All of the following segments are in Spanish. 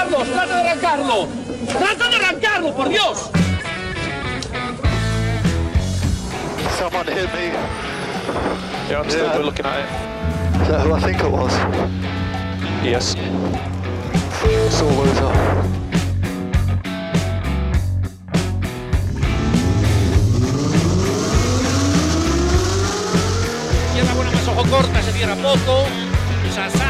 Carlos, trata de arrancarlo. Trata de arrancarlo, por Dios. Someone hit me. Yeah, I'm still Yeah. looking at it. Is that who I think it was? Yes. Sore loser. Izquierda buena más ojo corta, se cierra poco. Sasar.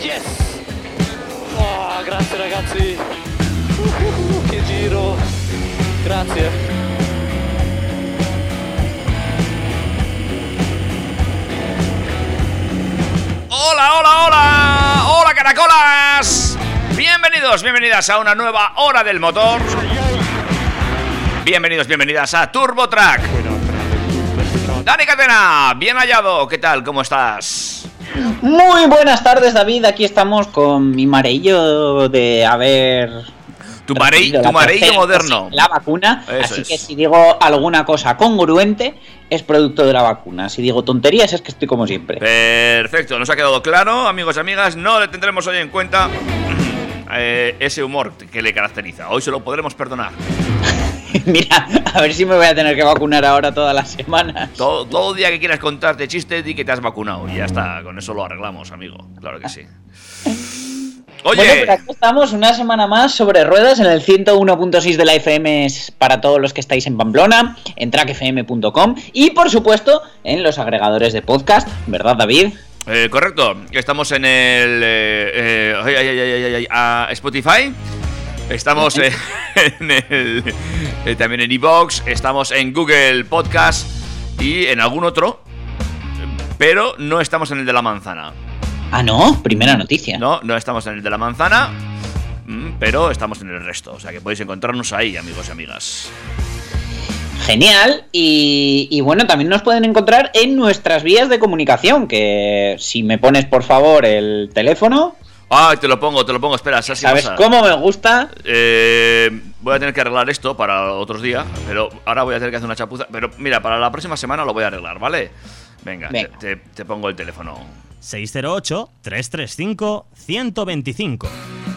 Yes! Oh, grazie ragazzi! Uh, che giro! Grazie! Hola, hola, hola, hola caracolas. Bienvenidos, bienvenidas a una nueva hora del motor. Bienvenidos, bienvenidas a Turbo Track. Dani Catena, bien hallado, ¿qué tal? ¿Cómo estás? Muy buenas tardes, David. Aquí estamos con mi mareillo de haber. Tu, recibido tu mareillo moderno. La vacuna. Eso así es. que si digo alguna cosa congruente, es producto de la vacuna. Si digo tonterías, es que estoy como siempre. Perfecto, nos ha quedado claro, amigos y amigas. No le tendremos hoy en cuenta eh, ese humor que le caracteriza. Hoy se lo podremos perdonar. Mira, a ver si me voy a tener que vacunar ahora todas las semanas. Todo, todo día que quieras contarte chistes, di que te has vacunado. Y ya está, con eso lo arreglamos, amigo. Claro que sí. Oye, Bueno, pues aquí estamos una semana más sobre ruedas en el 101.6 de la FM para todos los que estáis en Pamplona, en trackfm.com y por supuesto en los agregadores de podcast, ¿verdad David? eh, correcto. Estamos en el eh, eh, ay, ay, ay, ay, ay, ay, a Spotify. Estamos eh, en el, eh, también en Evox. Estamos en Google Podcast y en algún otro. Pero no estamos en el de la manzana. Ah, no, primera noticia. No, no estamos en el de la manzana. mm, Pero estamos en el resto. O sea que podéis encontrarnos ahí, amigos y amigas. Genial. Y, y bueno, también nos pueden encontrar en nuestras vías de comunicación, que si me pones por favor el teléfono, Ah, te lo pongo, te lo pongo. Espera, ¿sabes, qué ¿sabes cómo me gusta? Eh, voy a tener que arreglar esto para otros días, pero ahora voy a tener que hacer una chapuza. Pero mira, para la próxima semana lo voy a arreglar, ¿vale? Venga, Venga. Te, te- te pongo el teléfono. 608-335-125.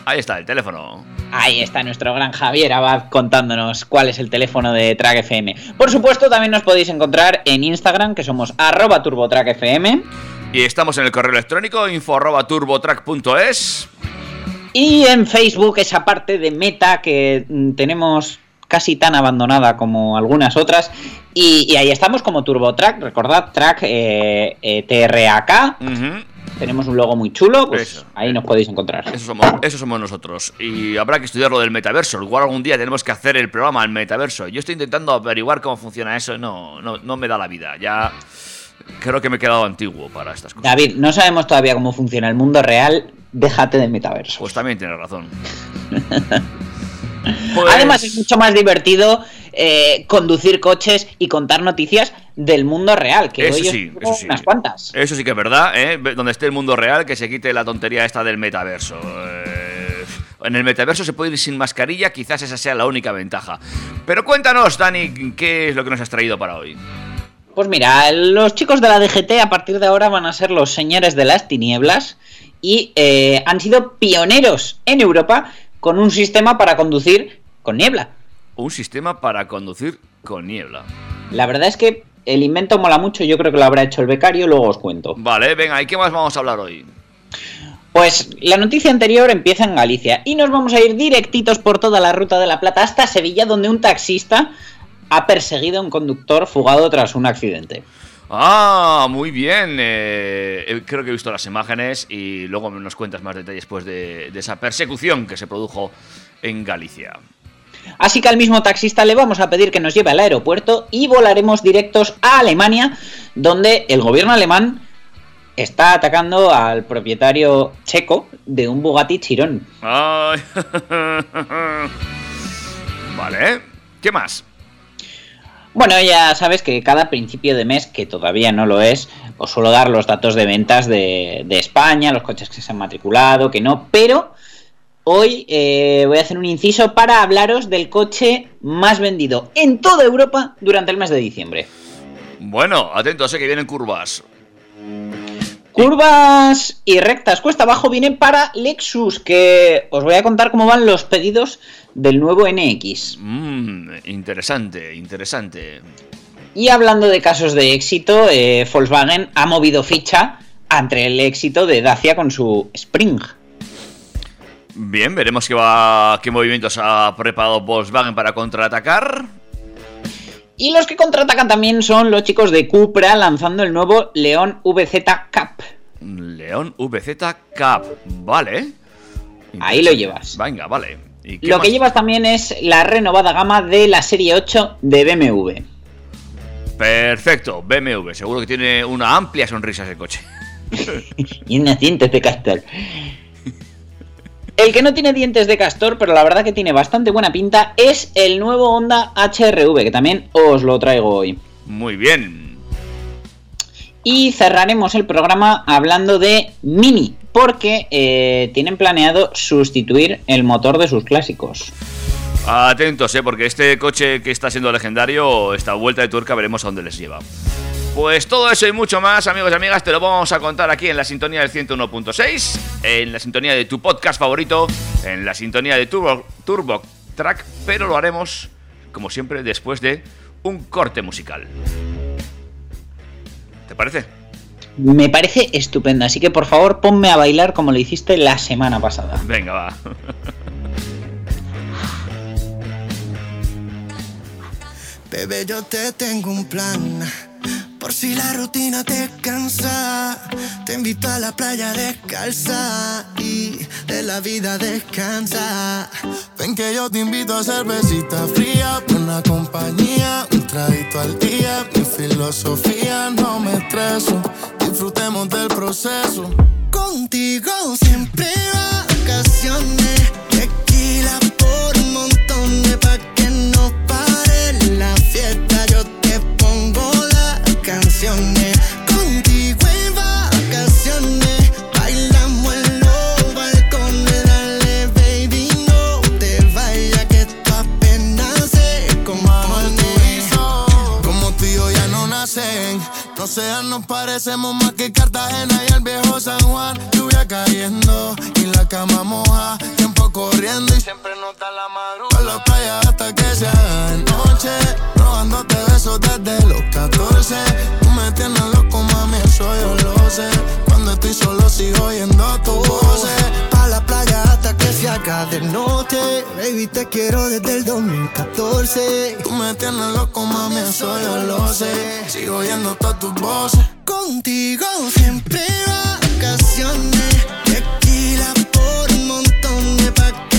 Ahí está, el teléfono. Ahí está nuestro gran Javier Abad contándonos cuál es el teléfono de Track FM. Por supuesto, también nos podéis encontrar en Instagram, que somos arroba turbotrackfm. Y estamos en el correo electrónico info arroba turbotrack.es. Y en Facebook, esa parte de meta que mm, tenemos casi tan abandonada como algunas otras. Y, y ahí estamos como TurboTrack, recordad, track eh, eh, TRAK. Ujú. Tenemos un logo muy chulo, pues Eso. ahí nos podéis encontrar. Eso somos, eso somos nosotros. Y habrá que estudiar lo del metaverso. Igual algún día tenemos que hacer el programa al metaverso. Yo estoy intentando averiguar cómo funciona eso. No, no, no me da la vida. Ya creo que me he quedado antiguo para estas cosas. David, no sabemos todavía cómo funciona el mundo real, déjate de metaverso. Pues también tienes razón. Pues- Además es mucho más divertido eh, conducir coches y contar noticias del mundo real, que Eso hoy sí, traigo eso sí. unas cuantas. Eso sí que es verdad, ¿eh? Donde esté el mundo real, que se quite la tontería esta del metaverso. Eh, En el metaverso se puede ir sin mascarilla, quizás esa sea la única ventaja. Pero cuéntanos, Dani, ¿qué es lo que nos has traído para hoy? Pues mira, los chicos de la DGT a partir de ahora van a ser los señores de las tinieblas y eh, han sido pioneros en Europa con un sistema para conducir con niebla. Un sistema para conducir con niebla. La verdad es que el invento mola mucho, yo creo que lo habrá hecho el becario, luego os cuento. Vale, venga, ¿y qué más vamos a hablar hoy? Pues la noticia anterior empieza en Galicia y nos vamos a ir directitos por toda la ruta de la Plata hasta Sevilla, donde un taxista ha perseguido a un conductor fugado tras un accidente. Ah, muy bien. eh, eh, creo que he visto las imágenes y luego nos cuentas más detalles pues, de, de esa persecución que se produjo en Galicia. Así que al mismo taxista le vamos a pedir que nos lleve al aeropuerto y volaremos directos a Alemania, donde el gobierno alemán está atacando al propietario checo de un Bugatti Chiron. Ay. vale. ¿Qué más? Bueno, ya sabes que cada principio de mes, que todavía no lo es, os suelo dar los datos de ventas de, de España, los coches que se han matriculado, que no, pero hoy eh, voy a hacer un inciso para hablaros del coche más vendido en toda Europa durante el mes de diciembre. Bueno, atentos, sé que vienen curvas. Curvas y rectas cuesta abajo vienen para Lexus, que os voy a contar cómo van los pedidos del nuevo NX. Mmm, interesante, interesante. Y hablando de casos de éxito, eh, Volkswagen ha movido ficha ante el éxito de Dacia con su Spring. Bien, veremos qué, va, qué movimientos ha preparado Volkswagen para contraatacar. Y los que contraatacan también son los chicos de Cupra lanzando el nuevo León VZ Cup. León VZ Cup, vale. Ahí lo llevas. Venga, vale. ¿Y qué Lo más? que llevas también es la renovada gama de la serie 8 de BMW. Perfecto, BMW. Seguro que tiene una amplia sonrisa ese coche. y unos dientes de castor. El que no tiene dientes de castor, pero la verdad que tiene bastante buena pinta, es el nuevo Honda HRV, que también os lo traigo hoy. Muy bien. Y cerraremos el programa hablando de Mini, porque eh, tienen planeado sustituir el motor de sus clásicos. Atentos, eh, porque este coche que está siendo legendario, esta vuelta de tuerca, veremos a dónde les lleva. Pues todo eso y mucho más, amigos y amigas, te lo vamos a contar aquí en la sintonía del 101.6, en la sintonía de tu podcast favorito, en la sintonía de Turbo, Turbo Track, pero lo haremos, como siempre, después de un corte musical. ¿Te parece? Me parece estupendo, así que por favor ponme a bailar como lo hiciste la semana pasada. Venga, va. Bebé, yo te tengo un plan. Si la rutina te cansa, te invito a la playa descalza y de la vida descansa. Ven que yo te invito a cervecita fría, buena compañía, un traguito al día. Mi filosofía no me estreso, disfrutemos del proceso. Contigo siempre vacaciones, tequila por montones pa' que no sean, nos parecemos más que Cartagena y el viejo San Juan. Lluvia cayendo y la cama moja. Tiempo corriendo y siempre nota la madrugada. Por la playa hasta que se haga de noche. Robándote besos desde los 14. Tú me tienes loco, mami, eso yo lo sé. Cuando estoy solo sigo oyendo tu voz. Haga de noche. Baby, te quiero desde el 2014. Tú me tienes loco, mami, eso yo lo sé. Sigo oyendo todas tus voces. Contigo siempre vacaciones. Tequila por montones pa' que no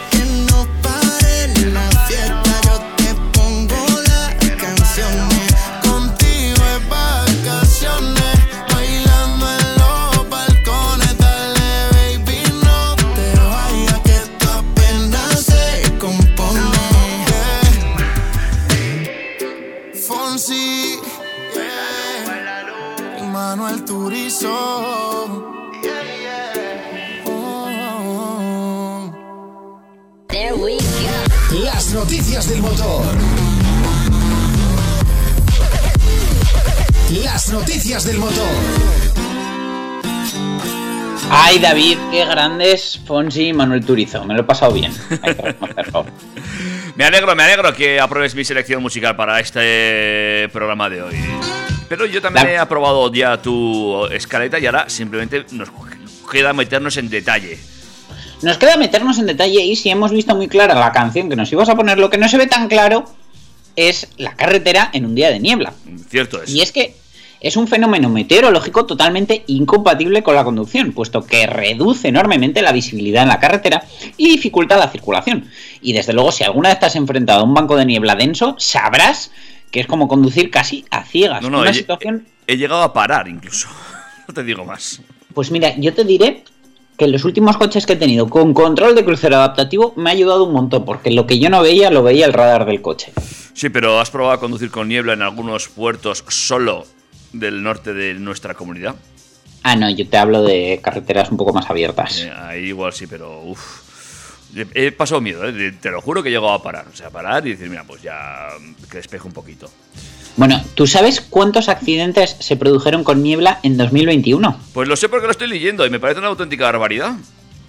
noticias del motor. Ay, David, qué grandes Fonsi y Manuel Turizo. Me lo he pasado bien. Hay que reconocerlo. Me alegro, me alegro que apruebes mi selección musical para este programa de hoy. Pero yo también he aprobado ya tu escaleta y ahora simplemente nos queda meternos en detalle. Nos queda meternos en detalle y si hemos visto muy clara la canción que nos ibas a poner, lo que no se ve tan claro es la carretera en un día de niebla. Cierto es. Y es que es un fenómeno meteorológico totalmente incompatible con la conducción, puesto que reduce enormemente la visibilidad en la carretera y dificulta la circulación. Y desde luego, si alguna vez has enfrentado a un banco de niebla denso, sabrás que es como conducir casi a ciegas. No, no, Una he, situación he llegado a parar incluso. No te digo más. Pues mira, yo te diré que en los últimos coches que he tenido con control de crucero adaptativo me ha ayudado un montón, porque lo que yo no veía lo veía el radar del coche. Sí, pero ¿has probado a conducir con niebla en algunos puertos solo del norte de nuestra comunidad? Ah, no, yo te hablo de carreteras un poco más abiertas. Eh, ahí igual sí, pero uff. He pasado miedo, ¿eh? te lo juro que he llegado a parar. O sea, parar y decir, mira, pues ya que despeje un poquito. Bueno, ¿tú sabes cuántos accidentes se produjeron con niebla en 2021? Pues lo sé porque lo estoy leyendo y me parece una auténtica barbaridad.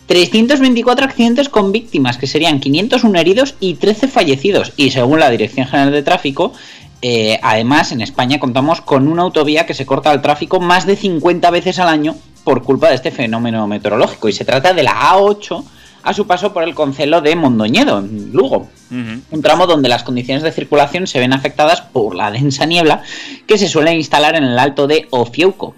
324 accidentes con víctimas, que serían 501 heridos y 13 fallecidos. Y según la Dirección General de Tráfico, eh, además en España contamos con una autovía que se corta al tráfico más de 50 veces al año por culpa de este fenómeno meteorológico. Y se trata de la A8 a su paso por el concelo de Mondoñedo, en Lugo. Un tramo donde las condiciones de circulación se ven afectadas por la densa niebla que se suele instalar en el alto de Ofiuco.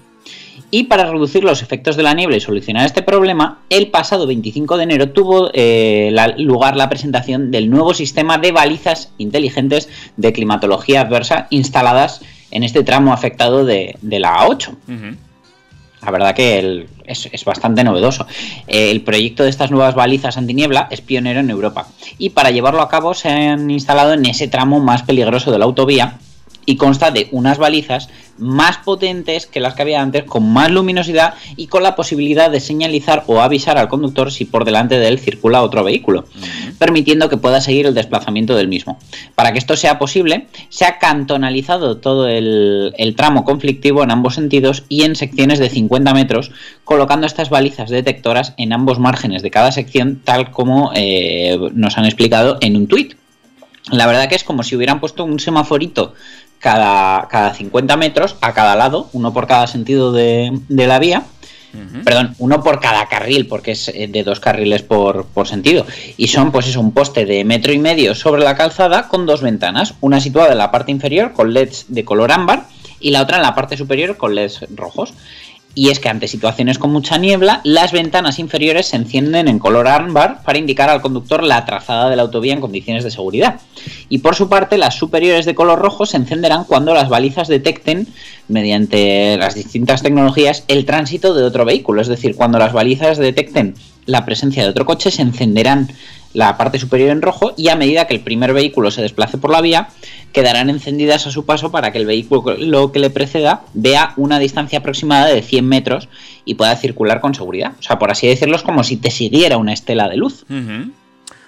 Y para reducir los efectos de la niebla y solucionar este problema, el pasado 25 de enero tuvo eh, la- lugar la presentación del nuevo sistema de balizas inteligentes de climatología adversa instaladas en este tramo afectado de, de la A8. Ujú. La verdad que el- es, es bastante novedoso. Eh, el proyecto de estas nuevas balizas antiniebla es pionero en Europa. Y para llevarlo a cabo se han instalado en ese tramo más peligroso de la autovía y consta de unas balizas más potentes que las que había antes, con más luminosidad y con la posibilidad de señalizar o avisar al conductor si por delante de él circula otro vehículo, permitiendo que pueda seguir el desplazamiento del mismo. Para que esto sea posible, se ha cantonalizado todo el, el tramo conflictivo en ambos sentidos y en secciones de 50 metros, colocando estas balizas detectoras en ambos márgenes de cada sección, tal como eh, nos han explicado en un tuit. La verdad que es como si hubieran puesto un semaforito cada, cada 50 metros a cada lado, uno por cada sentido de, de la vía. Perdón, uno por cada carril, porque es eh, de dos carriles por, por sentido. Y son, pues eso, un poste de metro y medio sobre la calzada con dos ventanas, una situada en la parte inferior con LEDs de color ámbar y la otra en la parte superior con LEDs rojos. Y es que ante situaciones con mucha niebla, las ventanas inferiores se encienden en color ámbar para indicar al conductor la trazada de la autovía en condiciones de seguridad. Y por su parte, las superiores de color rojo se encenderán cuando las balizas detecten, mediante las distintas tecnologías, el tránsito de otro vehículo. Es decir, cuando las balizas detecten la presencia de otro coche, se encenderán la parte superior en rojo y a medida que el primer vehículo se desplace por la vía, quedarán encendidas a su paso para que el vehículo que le preceda vea una distancia aproximada de 100 metros y pueda circular con seguridad. O sea, por así decirlo, es como si te siguiera una estela de luz.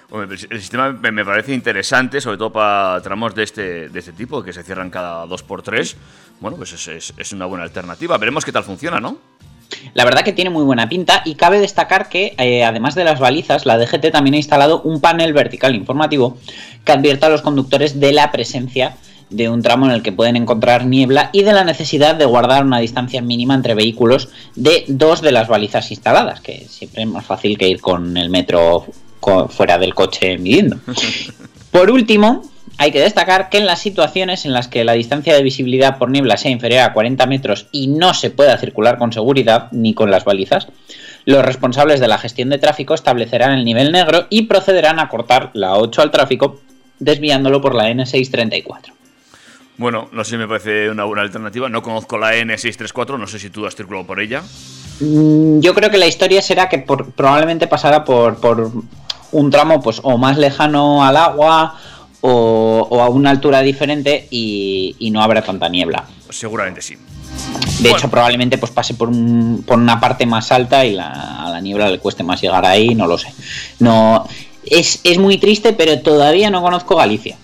Hombre, el sistema me parece interesante, sobre todo para tramos de este, de este tipo, que se cierran cada 2x3. Bueno, pues es, es- es una buena alternativa. Veremos qué tal funciona, ¿no? La verdad que tiene muy buena pinta y cabe destacar que eh, además de las balizas, la DGT también ha instalado un panel vertical informativo que advierta a los conductores de la presencia de un tramo en el que pueden encontrar niebla y de la necesidad de guardar una distancia mínima entre vehículos de dos de las balizas instaladas, que siempre es más fácil que ir con el metro fuera del coche midiendo. Por último, hay que destacar que en las situaciones en las que la distancia de visibilidad por niebla sea inferior a 40 metros y no se pueda circular con seguridad ni con las balizas, los responsables de la gestión de tráfico establecerán el nivel negro y procederán a cortar la 8 al tráfico desviándolo por la N634. Bueno, no sé si me parece una buena alternativa. No conozco la N634, no sé si tú has circulado por ella. Mm, Yo creo que la historia será que por- probablemente pasará por, por un tramo pues o más lejano al agua o, o a una altura diferente y, y no habrá tanta niebla. Seguramente sí. De Bueno. hecho, probablemente pues pase por, un- por una parte más alta y la, a la niebla le cueste más llegar ahí, no lo sé. No, es, es muy triste, pero todavía no conozco Galicia.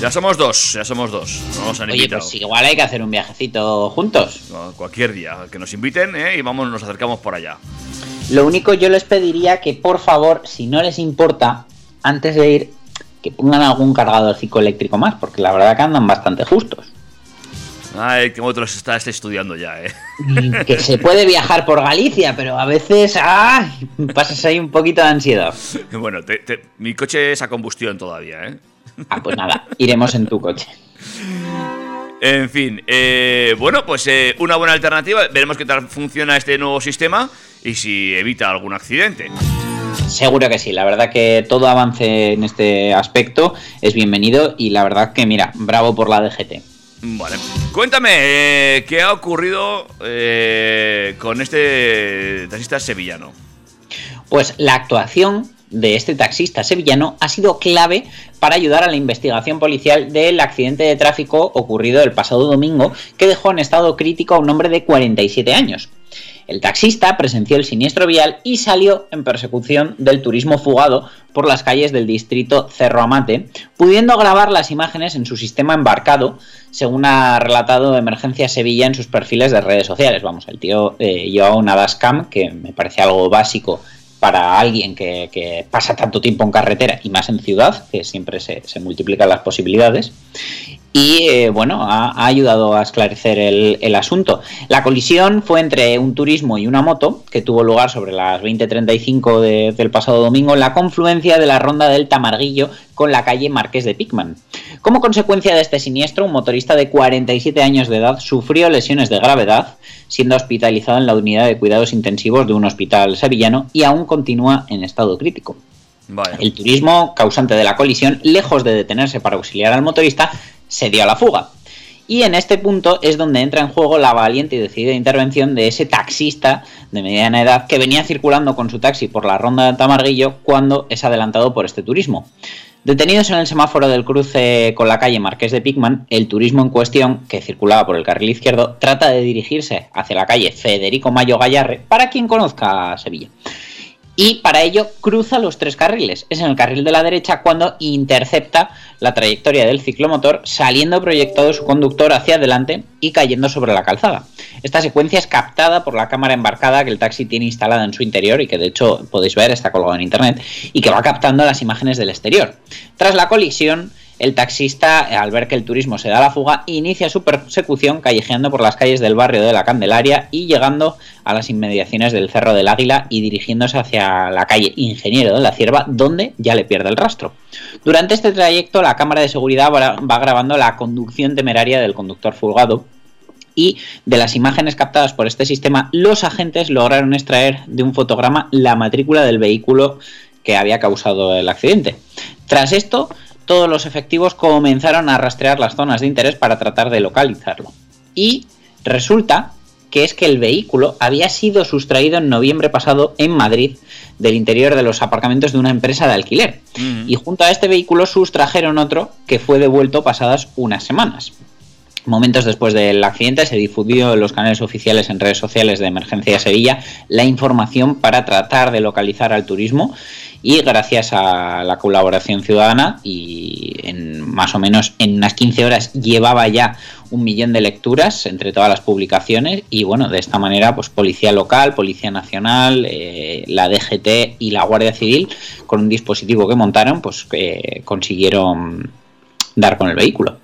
Ya somos dos, ya somos dos. No nos han Oye, invitado. pues igual hay que hacer un viajecito juntos. No, cualquier día que nos inviten ¿eh? y vamos, nos acercamos por allá. Lo único yo les pediría que por favor, si no les importa, antes de ir, que pongan algún cargadorcito eléctrico más, porque la verdad que andan bastante justos. Ay, que otros estás estudiando ya, ¿eh? Que se puede viajar por Galicia, pero a veces ¡ay! pasas ahí un poquito de ansiedad. Bueno, te- te- mi coche es a combustión todavía, ¿eh? Ah, pues nada, iremos en tu coche. En fin, eh, bueno, pues eh, una buena alternativa. Veremos qué tal funciona este nuevo sistema y si evita algún accidente. Seguro que sí, la verdad que todo avance en este aspecto es bienvenido y la verdad que mira, bravo por la DGT. Vale. Cuéntame, eh, ¿qué ha ocurrido eh, con este taxista sevillano? Pues la actuación de este taxista sevillano ha sido clave para ayudar a la investigación policial del accidente de tráfico ocurrido el pasado domingo que dejó en estado crítico a un hombre de 47 años. El taxista presenció el siniestro vial y salió en persecución del turismo fugado por las calles del distrito Cerro Amate, pudiendo grabar las imágenes en su sistema embarcado, según ha relatado Emergencia Sevilla en sus perfiles de redes sociales. Vamos, el tío eh, llevaba una dashcam, que me parece algo básico para alguien que, pasa tanto tiempo en carretera y más en ciudad, que siempre se multiplican las posibilidades. Y eh, bueno, ha, ha ayudado a esclarecer el, el asunto. La colisión fue entre un turismo y una moto, que tuvo lugar sobre las 20.35 de- del pasado domingo en la confluencia de la ronda del Tamarguillo con la calle Marqués de Picman. Como consecuencia de este siniestro, un motorista de 47 años de edad sufrió lesiones de gravedad, siendo hospitalizado en la unidad de cuidados intensivos de un hospital sevillano y aún continúa en estado crítico. El turismo, causante de la colisión, lejos de detenerse para auxiliar al motorista, se dio a la fuga. Y en este punto es donde entra en juego la valiente y decidida intervención de ese taxista de mediana edad que venía circulando con su taxi por la ronda de Tamarguillo cuando es adelantado por este turismo. Detenidos en el semáforo del cruce con la calle Marqués de Picman, el turismo en cuestión, que circulaba por el carril izquierdo, trata de dirigirse hacia la calle Federico Mayo Gallarre, para quien conozca Sevilla. Y para ello cruza los tres carriles. Es en el carril de la derecha cuando intercepta la trayectoria del ciclomotor, saliendo proyectado su conductor hacia adelante y cayendo sobre la calzada. Esta secuencia es captada por la cámara embarcada que el taxi tiene instalada en su interior y que de hecho podéis ver, está colgado en internet, y que va captando las imágenes del exterior. Tras la colisión, el taxista, al ver que el turismo se da la fuga, inicia su persecución callejeando por las calles del barrio de la Candelaria y llegando a las inmediaciones del Cerro del Águila y dirigiéndose hacia la calle Ingeniero de la Cierva, donde ya le pierde el rastro. Durante este trayecto, la cámara de seguridad va grabando la conducción temeraria del conductor fulgado, y de las imágenes captadas por este sistema, los agentes lograron extraer de un fotograma la matrícula del vehículo que había causado el accidente. Tras esto, todos los efectivos comenzaron a rastrear las zonas de interés para tratar de localizarlo. Y resulta que es que el vehículo había sido sustraído en noviembre pasado en Madrid del interior de los aparcamientos de una empresa de alquiler. Y junto a este vehículo sustrajeron otro que fue devuelto pasadas unas semanas. Momentos después del accidente se difundió en los canales oficiales en redes sociales de Emergencia de Sevilla la información para tratar de localizar al turismo y gracias a la colaboración ciudadana y en más o menos en unas 15 horas llevaba ya un millón de lecturas entre todas las publicaciones y bueno, de esta manera pues Policía Local, Policía Nacional, eh, la DGT y la Guardia Civil con un dispositivo que montaron pues eh, consiguieron dar con el vehículo.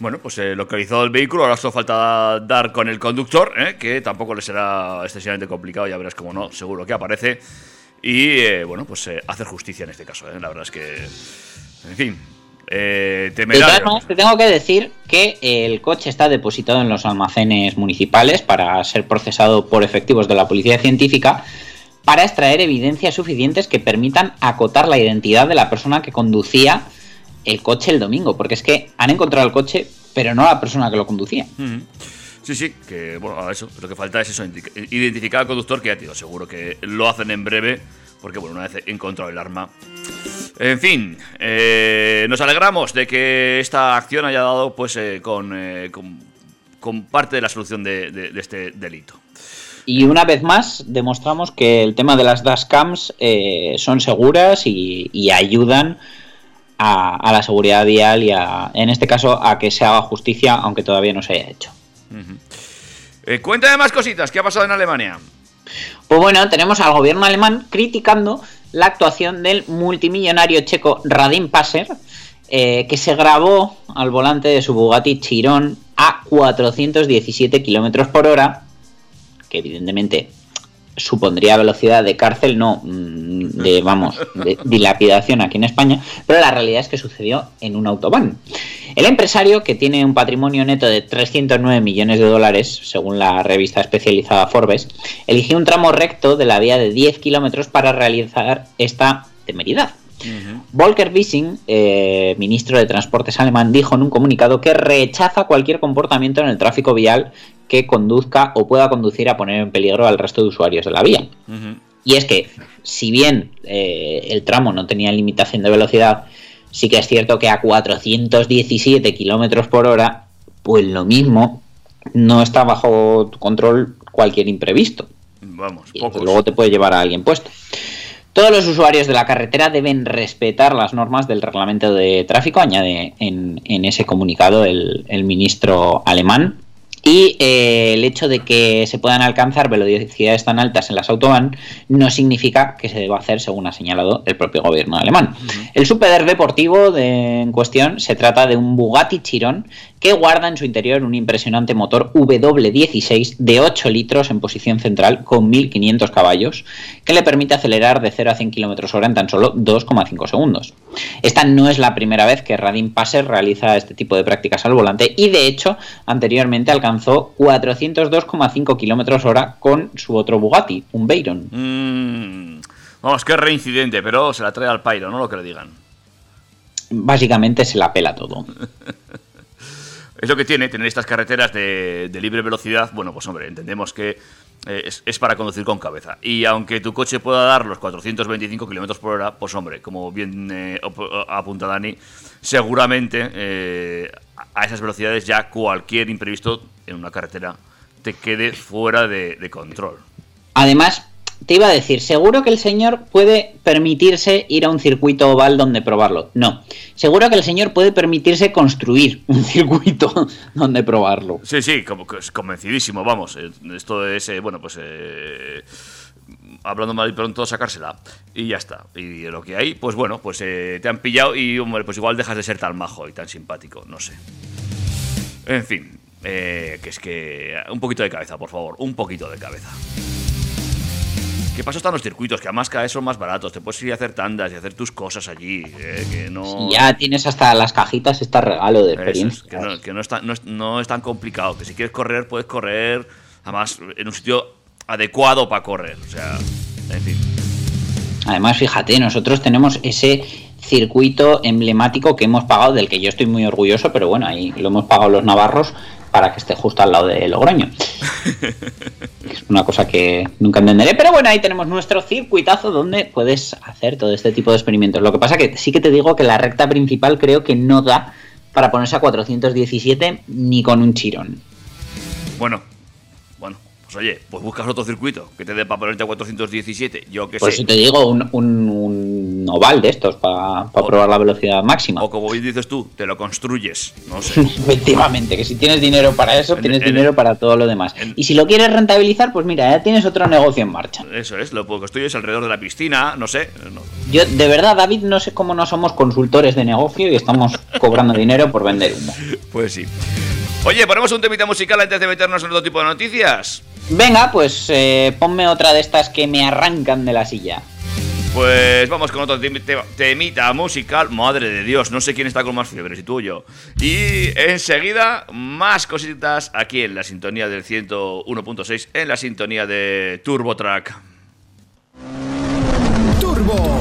Bueno, pues eh, localizado el vehículo, ahora solo falta dar con el conductor, ¿eh? que tampoco le será excesivamente complicado, ya verás como no, seguro que aparece. Y eh, bueno, pues eh, hacer justicia en este caso, ¿eh? la verdad es que. En fin, eh, De todas temerario. maneras, te tengo que decir que el coche está depositado en los almacenes municipales para ser procesado por efectivos de la policía científica para extraer evidencias suficientes que permitan acotar la identidad de la persona que conducía el coche el domingo, porque es que han encontrado el coche, pero no la persona que lo conducía. Sí, sí, que bueno, a eso, lo que falta es eso, identificar al conductor, que ya te digo, seguro que lo hacen en breve, porque bueno, una vez encontrado el arma. En fin, eh, nos alegramos de que esta acción haya dado pues eh, con, eh, con, parte de la solución de, este delito. Y una vez más demostramos que el tema de las dashcams eh, son seguras y, y ayudan a, a la seguridad vial y a, en este caso a que se haga justicia aunque todavía no se haya hecho. Eh, cuéntame más cositas, ¿qué ha pasado en Alemania? Pues bueno, tenemos al gobierno alemán criticando la actuación del multimillonario checo Radim Passer, eh, que se grabó al volante de su Bugatti Chiron a 417 kilómetros por hora, que evidentemente supondría velocidad de cárcel, no mm, de, vamos, de dilapidación aquí en España, pero la realidad es que sucedió en un autobán. El empresario, que tiene un patrimonio neto de 309 millones de dólares, según la revista especializada Forbes, eligió un tramo recto de la vía de 10 kilómetros para realizar esta temeridad. Volker Wissing, eh, ministro de Transportes alemán, dijo en un comunicado que rechaza cualquier comportamiento en el tráfico vial que conduzca o pueda conducir a poner en peligro al resto de usuarios de la vía. Y es que, si bien eh, el tramo no tenía limitación de velocidad, sí que es cierto que a 417 kilómetros por hora, pues lo mismo, no está bajo tu control cualquier imprevisto. Vamos, Y luego te puede llevar a alguien puesto. Todos los usuarios de la carretera deben respetar las normas del reglamento de tráfico, añade en, en ese comunicado el, el ministro alemán. Y eh, el hecho de que se puedan alcanzar velocidades tan altas en las autobahn no significa que se deba hacer según ha señalado el propio gobierno alemán. El super deportivo de- en cuestión se trata de un Bugatti Chiron que guarda en su interior un impresionante motor W16 de 8 litros en posición central con 1500 caballos que le permite acelerar de 0 a 100 km hora en tan solo 2,5 segundos. Esta no es la primera vez que Radim Passer realiza este tipo de prácticas al volante y de hecho anteriormente alcanzó 402,5 km hora con su otro Bugatti, un Veyron. Mm, vamos, qué reincidente, pero se la trae al pairo, no lo que le digan. Básicamente se la pela todo. Es lo que tiene tener estas carreteras de, libre velocidad. Bueno, pues hombre, entendemos que eh, es, para conducir con cabeza. Y aunque tu coche pueda dar los 425 kilómetros por hora, pues hombre, como bien eh, apunta Dani, seguramente eh, a esas velocidades ya cualquier imprevisto en una carretera te quede fuera de control. Además, te iba a decir, seguro que el señor puede permitirse ir a un circuito oval donde probarlo. No, seguro que el señor puede permitirse construir un circuito donde probarlo. Sí, sí, como convencidísimo, vamos. eh, Esto es, eh, bueno, pues eh, hablando mal y pronto, sacársela. Y ya está. Y lo que hay, pues bueno, pues eh, te han pillado y, hombre, pues igual dejas de ser tan majo y tan simpático, no sé. En fin, eh, que es que un poquito de cabeza, por favor, un poquito de cabeza. ¿Qué pasa están los circuitos? Que además cada vez son más baratos. Te puedes ir a hacer tandas y hacer tus cosas allí. eh, que no... Ya tienes hasta las cajitas, está regalo de es, experiencia. que no, que no es tan- no es- no es tan complicado. Que si quieres correr, puedes correr, además, en un sitio adecuado para correr. O sea, en fin. Además, fíjate, nosotros tenemos ese circuito emblemático que hemos pagado, del que yo estoy muy orgulloso, pero bueno, ahí lo hemos pagado los navarros para que esté justo al lado de Logroño. es una cosa que nunca entenderé, pero bueno, ahí tenemos nuestro circuitazo donde puedes hacer todo este tipo de experimentos. Lo que pasa que sí que te digo que la recta principal creo que no da para ponerse a 417 ni con un chirón. Bueno, bueno, pues oye, pues buscas otro circuito que te dé para ponerte a 417. Yo que Por sé. eso te digo, un, un- un oval de estos para probar la velocidad máxima. O como bien dices tú, te lo construyes. No sé. Efectivamente, que si tienes dinero para eso, En- tienes en- dinero para todo lo demás. en- Y si lo quieres rentabilizar, pues mira, ya tienes otro negocio en marcha. Eso es, lo construyes alrededor de la piscina, no sé. no. Yo, de verdad, David, no sé cómo no somos consultores de negocio y estamos cobrando dinero por vender humo. Pues sí. Oye, ponemos un temita musical antes de meternos en otro tipo de noticias. Venga, pues eh, ponme otra de estas que me arrancan de la silla. Pues vamos con otro temita musical. Madre de Dios, no sé quién está con más fiebre, si tú o yo. Y enseguida, más cositas aquí en la sintonía del 101.6, en la sintonía de Turbo Track. Turbo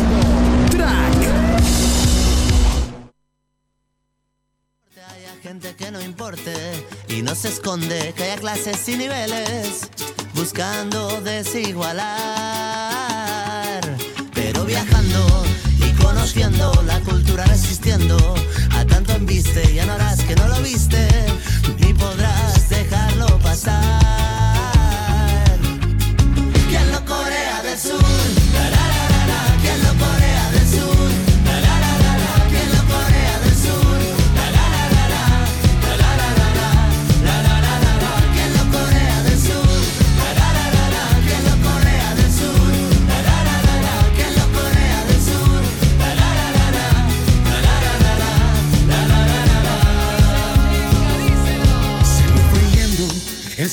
gente que no importe y no se esconde que haya clases y niveles buscando desigualar. Pero viajando y conociendo la cultura resistiendo a tanto embiste ya no harás que no lo viste ni podrás dejarlo pasar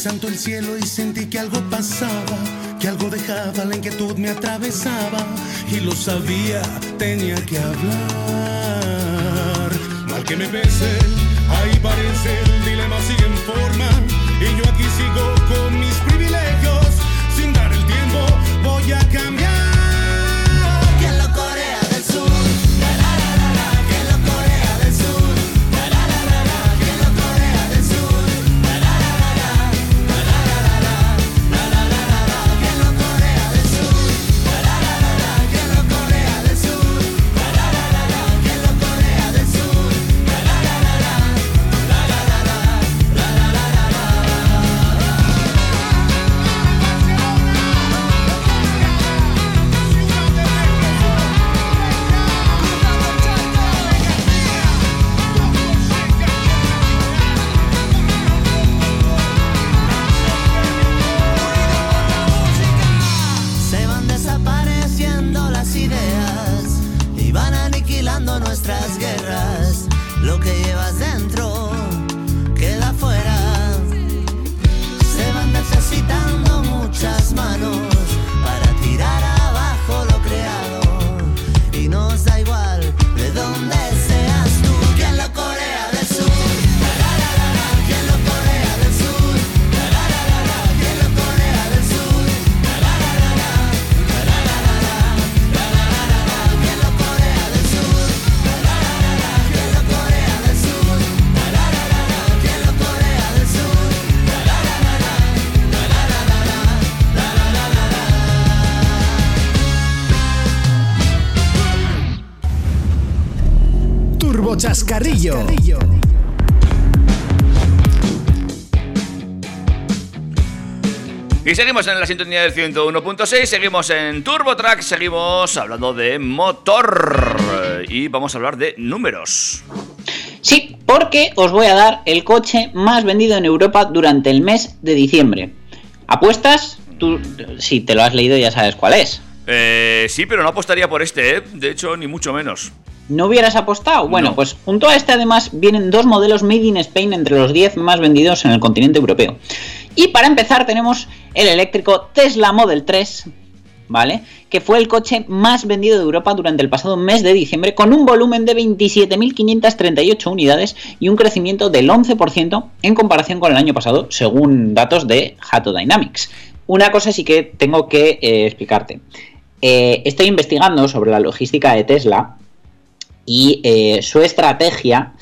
santo el cielo y sentí que algo pasaba, que algo dejaba, la inquietud me atravesaba y lo sabía, tenía que hablar. Mal que me pese, ahí parece el dilema sigue en forma y yo aquí sigo con mis privilegios, sin dar el tiempo voy a cambiar. Chascarrillo. Y seguimos en la sintonía del 101.6, seguimos en Turbo Track, seguimos hablando de motor y vamos a hablar de números. Sí, porque os voy a dar el coche más vendido en Europa durante el mes de diciembre. ¿Apuestas? Tú, si te lo has leído, ya sabes cuál es. Eh, sí, pero no apostaría por este, ¿eh? De hecho, ni mucho menos. ¿No hubieras apostado? Bueno, No. pues junto a este además vienen dos modelos Made in Spain entre los 10 más vendidos en el continente europeo. Y para empezar tenemos el eléctrico Tesla Model 3, ¿vale? Que fue el coche más vendido de Europa durante el pasado mes de diciembre con un volumen de 27.538 unidades y un crecimiento del 11% en comparación con el año pasado, según datos de Hato Dynamics. Una cosa sí que tengo que eh, explicarte. Eh, estoy investigando sobre la logística de Tesla y eh, su estrategia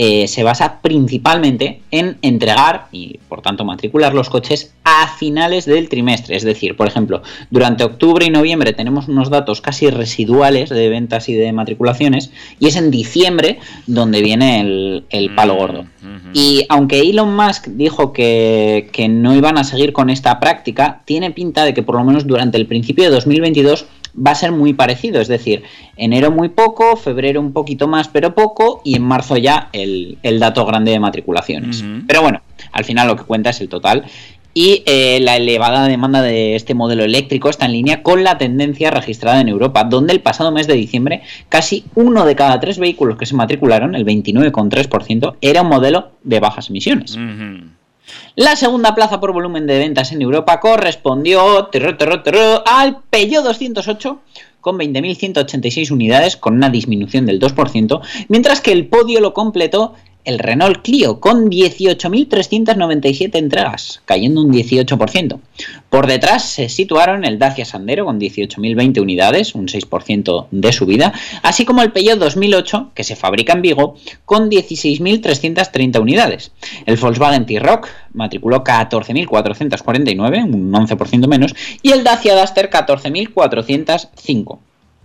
eh, se basa principalmente en entregar y por tanto matricular los coches a finales del trimestre. Es decir, por ejemplo, durante octubre y noviembre tenemos unos datos casi residuales de ventas y de matriculaciones y es en diciembre donde viene el, el palo gordo. Y aunque Elon Musk dijo que, que no iban a seguir con esta práctica, tiene pinta de que por lo menos durante el principio de 2022 va a ser muy parecido, es decir, enero muy poco, febrero un poquito más pero poco y en marzo ya el, el dato grande de matriculaciones. Pero bueno, al final lo que cuenta es el total y eh, la elevada demanda de este modelo eléctrico está en línea con la tendencia registrada en Europa, donde el pasado mes de diciembre casi uno de cada tres vehículos que se matricularon, el 29,3%, era un modelo de bajas emisiones. La segunda plaza por volumen de ventas en Europa correspondió al Peugeot 208 con 20.186 unidades con una disminución del 2%, mientras que el podio lo completó el Renault Clio con 18.397 entregas, cayendo un 18%. Por detrás se situaron el Dacia Sandero con 18.020 unidades, un 6% de subida, así como el Peugeot 2008, que se fabrica en Vigo, con 16.330 unidades. El Volkswagen T-Roc matriculó 14.449, un 11% menos, y el Dacia Duster 14.405.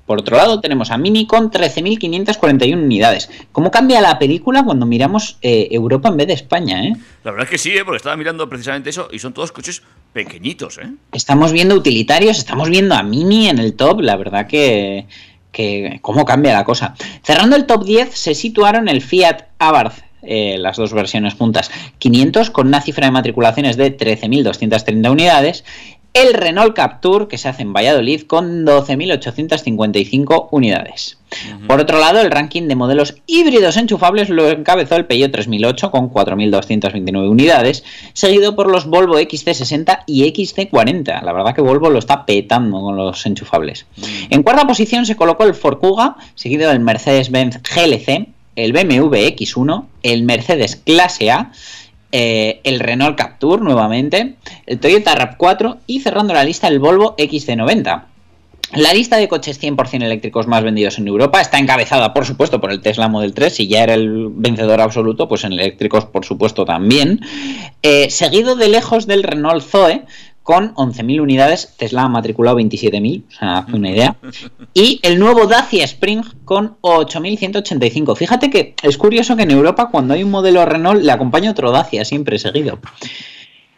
Por otro lado, tenemos a Mini con 13.541 unidades. ¿Cómo cambia la película cuando miramos eh, Europa en vez de España? eh? La verdad es que sí, ¿eh? porque estaba mirando precisamente eso y son todos coches pequeñitos, ¿eh? Estamos viendo utilitarios, estamos viendo a Mini en el top, la verdad que, que cómo cambia la cosa. Cerrando el top 10 se situaron el Fiat Abarth, eh, las dos versiones juntas, 500 con una cifra de matriculaciones de 13.230 unidades, el Renault Captur que se hace en Valladolid con 12.855 unidades. Por otro lado, el ranking de modelos híbridos enchufables lo encabezó el Peugeot 3008 con 4.229 unidades, seguido por los Volvo XC60 y XC40. La verdad que Volvo lo está petando con los enchufables. En cuarta posición se colocó el Ford Kuga, seguido del Mercedes-Benz GLC, el BMW X1, el Mercedes Clase A, eh, el Renault Captur nuevamente, el Toyota RAV4 y cerrando la lista el Volvo XC90. La lista de coches 100% eléctricos más vendidos en Europa está encabezada, por supuesto, por el Tesla Model 3. Si ya era el vencedor absoluto, pues en eléctricos, por supuesto, también. Eh, seguido de lejos del Renault Zoe, con 11.000 unidades. Tesla ha matriculado 27.000, o sea, hace una idea. Y el nuevo Dacia Spring con 8.185. Fíjate que es curioso que en Europa, cuando hay un modelo Renault, le acompaña otro Dacia siempre seguido.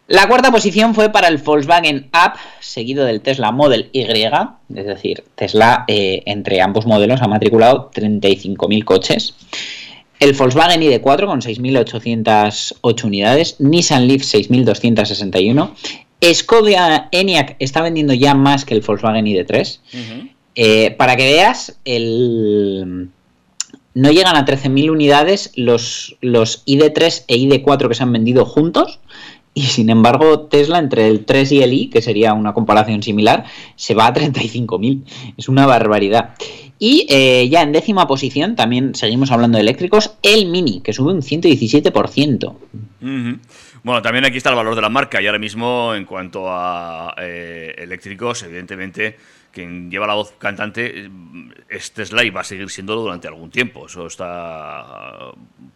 La cuarta posición fue para el Volkswagen Up, seguido del Tesla Model Y, es decir, Tesla eh, entre ambos modelos ha matriculado 35.000 coches. El Volkswagen ID4 con 6.808 unidades, Nissan Leaf 6.261, Skoda Enyaq está vendiendo ya más que el Volkswagen ID3. Eh, para que veas, el... no llegan a 13.000 unidades los, los ID3 e ID4 que se han vendido juntos. Y sin embargo, Tesla entre el 3 y el I, que sería una comparación similar, se va a 35.000. Es una barbaridad. Y eh, ya en décima posición, también seguimos hablando de eléctricos, el Mini, que sube un 117%. Bueno, también aquí está el valor de la marca y ahora mismo en cuanto a eh, eléctricos, evidentemente quien lleva la voz cantante es Tesla y va a seguir siéndolo durante algún tiempo. Eso está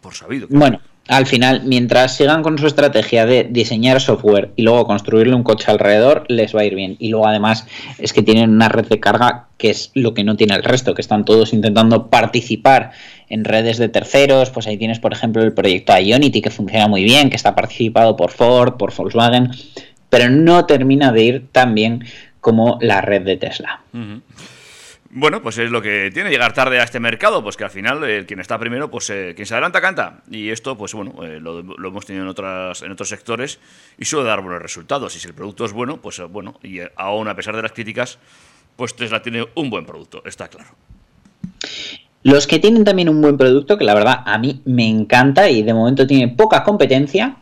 por sabido. Bueno, al final, mientras sigan con su estrategia de diseñar software y luego construirle un coche alrededor, les va a ir bien. Y luego además es que tienen una red de carga que es lo que no tiene el resto, que están todos intentando participar en redes de terceros. Pues ahí tienes, por ejemplo, el proyecto Ionity que funciona muy bien, que está participado por Ford, por Volkswagen, pero no termina de ir tan bien como la red de Tesla. Bueno, pues es lo que tiene llegar tarde a este mercado, pues que al final el quien está primero, pues eh, quien se adelanta canta. Y esto, pues bueno, eh, lo, hemos tenido en, otras, en otros sectores y suele dar buenos resultados. Y si el producto es bueno, pues eh, bueno, y aún a pesar de las críticas, pues Tesla tiene un buen producto, está claro. Los que tienen también un buen producto, que la verdad a mí me encanta y de momento tiene poca competencia,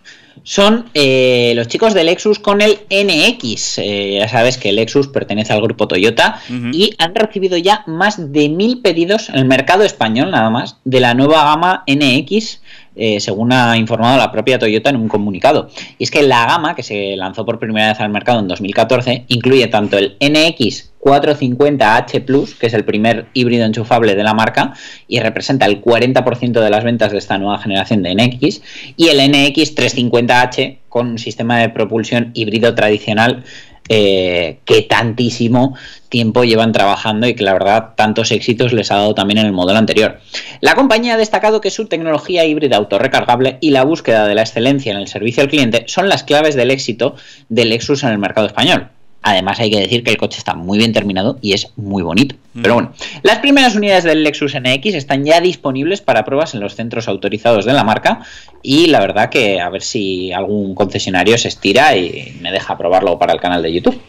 son eh, los chicos de Lexus con el NX. Eh, ya sabes que Lexus pertenece al grupo Toyota y han recibido ya más de mil pedidos en el mercado español, nada más, de la nueva gama NX. Eh, según ha informado la propia Toyota en un comunicado. Y es que la gama, que se lanzó por primera vez al mercado en 2014, incluye tanto el NX 450H Plus, que es el primer híbrido enchufable de la marca y representa el 40% de las ventas de esta nueva generación de NX, y el NX 350H con un sistema de propulsión híbrido tradicional eh, que tantísimo tiempo llevan trabajando y que la verdad tantos éxitos les ha dado también en el modelo anterior. La compañía ha destacado que su tecnología híbrida autorrecargable y la búsqueda de la excelencia en el servicio al cliente son las claves del éxito del Lexus en el mercado español. Además hay que decir que el coche está muy bien terminado y es muy bonito. Mm. Pero bueno, las primeras unidades del Lexus NX están ya disponibles para pruebas en los centros autorizados de la marca y la verdad que a ver si algún concesionario se estira y me deja probarlo para el canal de YouTube.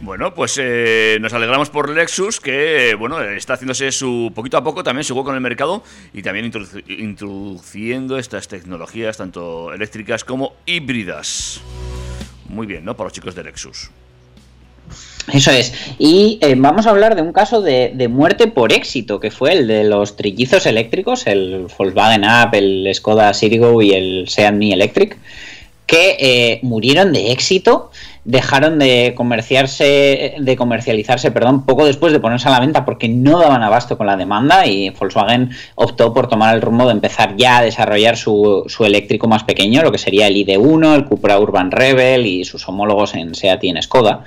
Bueno, pues eh, nos alegramos por Lexus que bueno está haciéndose su poquito a poco también su hueco en el mercado y también introduciendo estas tecnologías tanto eléctricas como híbridas. Muy bien, ¿no? Para los chicos de Lexus. Eso es. Y eh, vamos a hablar de un caso de, muerte por éxito, que fue el de los trillizos eléctricos, el Volkswagen Up, el Skoda Citigo y el Seat Mi Electric, que eh, murieron de éxito, dejaron de comerciarse, de comercializarse, perdón, poco después de ponerse a la venta porque no daban abasto con la demanda y Volkswagen optó por tomar el rumbo de empezar ya a desarrollar su, su eléctrico más pequeño, lo que sería el ID1, el Cupra Urban Rebel y sus homólogos en Seat y en Skoda.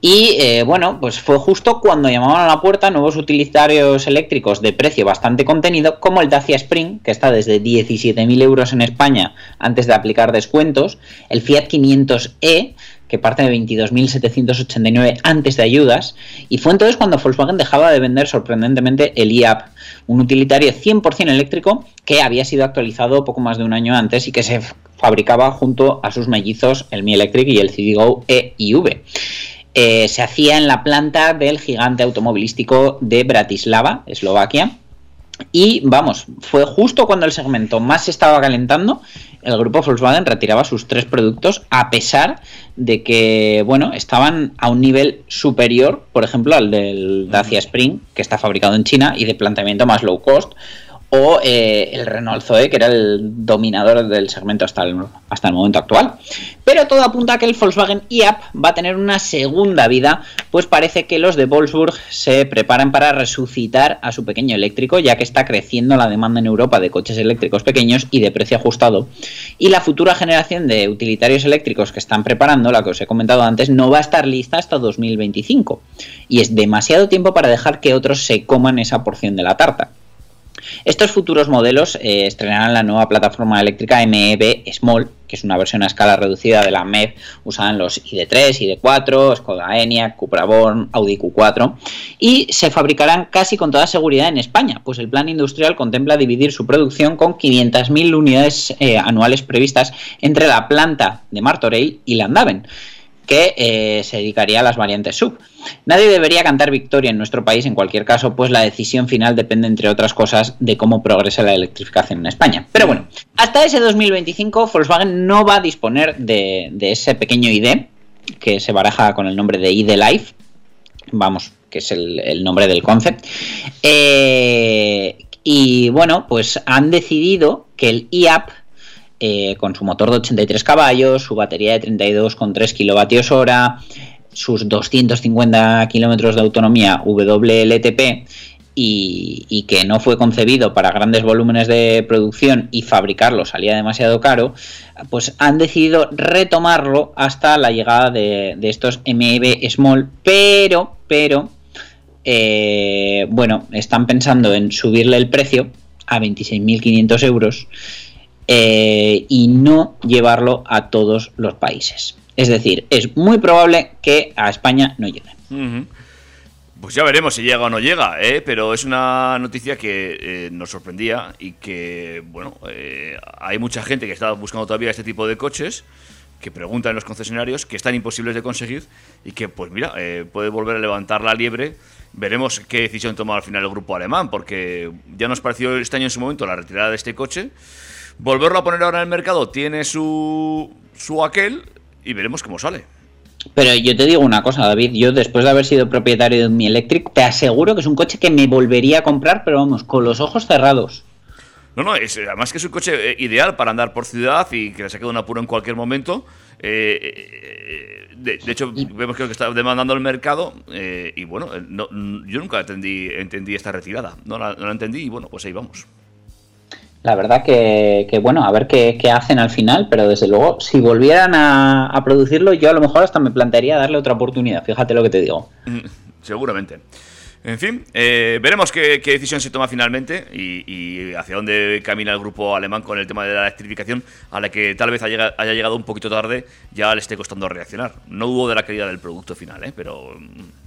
Y eh, bueno, pues fue justo cuando llamaban a la puerta nuevos utilitarios eléctricos de precio bastante contenido, como el Dacia Spring, que está desde 17.000 euros en España antes de aplicar descuentos, el Fiat 500e, que parte de 22.789 antes de ayudas, y fue entonces cuando Volkswagen dejaba de vender sorprendentemente el iApp, un utilitario 100% eléctrico que había sido actualizado poco más de un año antes y que se fabricaba junto a sus mellizos el Mi Electric y el CDGO E y V. eh, se hacía en la planta del gigante automovilístico de Bratislava, Eslovaquia. Y vamos, fue justo cuando el segmento más se estaba calentando, el grupo Volkswagen retiraba sus tres productos a pesar de que, bueno, estaban a un nivel superior, por ejemplo, al del Dacia Spring, que está fabricado en China y de planteamiento más low cost, o eh, el Renault Zoe, que era el dominador del segmento hasta el, hasta el momento actual. Pero todo apunta a que el Volkswagen IAP va a tener una segunda vida, pues parece que los de Wolfsburg se preparan para resucitar a su pequeño eléctrico, ya que está creciendo la demanda en Europa de coches eléctricos pequeños y de precio ajustado. Y la futura generación de utilitarios eléctricos que están preparando, la que os he comentado antes, no va a estar lista hasta 2025. Y es demasiado tiempo para dejar que otros se coman esa porción de la tarta. Estos futuros modelos eh, estrenarán la nueva plataforma eléctrica MEB Small, que es una versión a escala reducida de la MEB usada en los ID3, ID4, Skoda Enyaq, Cupra Born, Audi Q4 y se fabricarán casi con toda seguridad en España, pues el plan industrial contempla dividir su producción con 500.000 unidades eh, anuales previstas entre la planta de Martorell y Landaven que eh, se dedicaría a las variantes sub. Nadie debería cantar victoria en nuestro país en cualquier caso, pues la decisión final depende, entre otras cosas, de cómo progrese la electrificación en España. Pero bueno, hasta ese 2025 Volkswagen no va a disponer de, ese pequeño ID, que se baraja con el nombre de ID Life, vamos, que es el, nombre del concept. Eh, y bueno, pues han decidido que el IAP eh, con su motor de 83 caballos, su batería de 32,3 kilovatios hora, sus 250 kilómetros de autonomía WLTP y, que no fue concebido para grandes volúmenes de producción y fabricarlo salía demasiado caro, pues han decidido retomarlo hasta la llegada de, estos MEB Small, pero, pero, eh, bueno, están pensando en subirle el precio a 26.500 euros eh, y no llevarlo a todos los países. Es decir, es muy probable que a España no llegue. Pues ya veremos si llega o no llega, ¿eh? pero es una noticia que eh, nos sorprendía y que, bueno, eh, hay mucha gente que está buscando todavía este tipo de coches, que preguntan en los concesionarios, que están imposibles de conseguir y que, pues mira, puede volver a levantar la liebre. Veremos qué decisión toma al final el grupo alemán, porque ya nos pareció este año en su momento la retirada de este coche Volverlo a poner ahora en el mercado tiene su, su aquel y veremos cómo sale. Pero yo te digo una cosa, David, yo después de haber sido propietario de mi Electric, te aseguro que es un coche que me volvería a comprar, pero vamos, con los ojos cerrados. No, no, es, además que es un coche eh, ideal para andar por ciudad y que le saque un apuro en cualquier momento. Eh, eh, de, hecho, vemos que está demandando el mercado y bueno, yo nunca entendí, entendí esta retirada, no la, no la entendí y bueno, pues ahí vamos la verdad que, bueno, a ver qué, hacen al final, pero desde luego, si volvieran a, producirlo, yo a lo mejor hasta me plantearía darle otra oportunidad, fíjate lo que te digo. Mm, seguramente. En fin, eh, veremos qué, decisión se toma finalmente y, hacia dónde camina el grupo alemán con el tema de la electrificación, a la que tal vez haya, haya llegado un poquito tarde, ya le esté costando reaccionar. No hubo de la calidad del producto final, ¿eh? pero mm,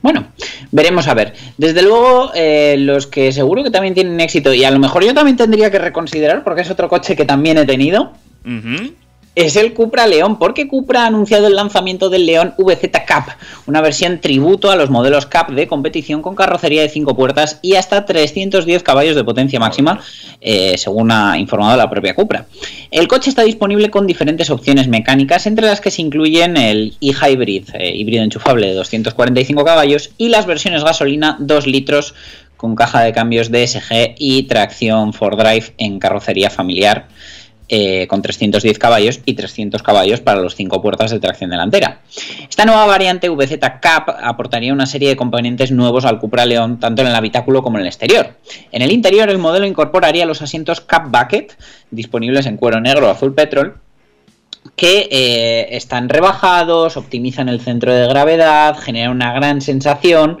bueno, veremos a ver. Desde luego, eh, los que seguro que también tienen éxito, y a lo mejor yo también tendría que reconsiderar, porque es otro coche que también he tenido, es el Cupra León, porque Cupra ha anunciado el lanzamiento del León VZ Cup, una versión tributo a los modelos Cup de competición con carrocería de 5 puertas y hasta 310 caballos de potencia máxima, eh, según ha informado la propia Cupra. El coche está disponible con diferentes opciones mecánicas, entre las que se incluyen el e-Hybrid, eh, híbrido enchufable de 245 caballos, y las versiones gasolina 2 litros con caja de cambios DSG y tracción 4Drive en carrocería familiar eh, con 310 caballos y 300 caballos para los 5 puertas de tracción delantera. Esta nueva variante VZ Cap aportaría una serie de componentes nuevos al Cupra León, tanto en el habitáculo como en el exterior. En el interior, el modelo incorporaría los asientos Cap Bucket, disponibles en cuero negro o azul petrol, que eh, están rebajados, optimizan el centro de gravedad, generan una gran sensación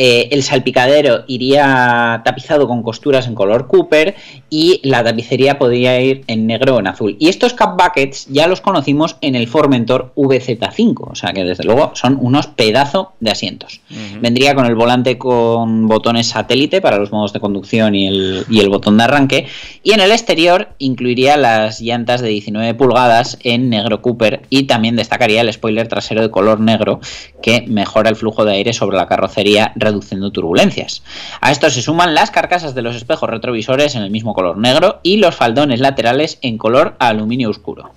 eh, el salpicadero iría tapizado con costuras en color Cooper y la tapicería podría ir en negro o en azul. Y estos cap buckets ya los conocimos en el Formentor VZ5, o sea que desde luego son unos pedazos de asientos. Vendría con el volante con botones satélite para los modos de conducción y el, y el botón de arranque y en el exterior incluiría las llantas de 19 pulgadas en negro Cooper y también destacaría el spoiler trasero de color negro que mejora el flujo de aire sobre la carrocería reduciendo turbulencias. A esto se suman las carcasas de los espejos retrovisores en el mismo color negro y los faldones laterales en color aluminio oscuro.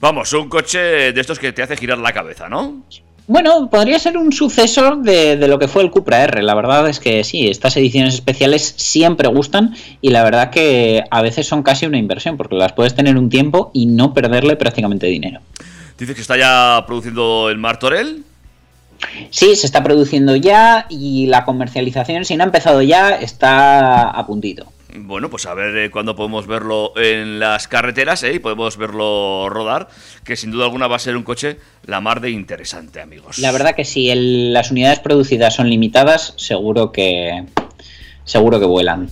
Vamos, un coche de estos que te hace girar la cabeza, ¿no? Bueno, podría ser un sucesor de, de, lo que fue el Cupra R. La verdad es que sí, estas ediciones especiales siempre gustan y la verdad que a veces son casi una inversión porque las puedes tener un tiempo y no perderle prácticamente dinero. Dices que está ya produciendo el Martorell. Sí, se está produciendo ya y la comercialización, si no ha empezado ya, está a puntito. Bueno, pues a ver eh, cuándo podemos verlo en las carreteras ¿eh? y podemos verlo rodar, que sin duda alguna va a ser un coche la mar de interesante, amigos. La verdad que si el, las unidades producidas son limitadas, seguro que seguro que vuelan.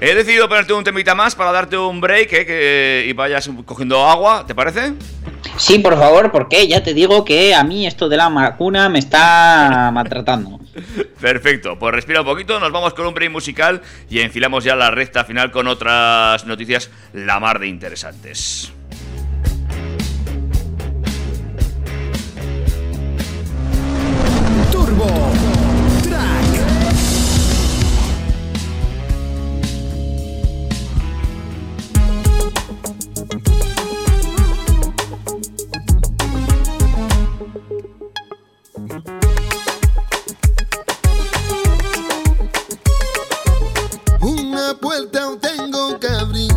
He decidido ponerte un temita más para darte un break ¿eh? que, y vayas cogiendo agua, ¿te parece? Sí, por favor, porque ya te digo que a mí esto de la vacuna me está maltratando. Perfecto, pues respira un poquito, nos vamos con un break musical y enfilamos ya la recta final con otras noticias la mar de interesantes. Puerta tengo que abrir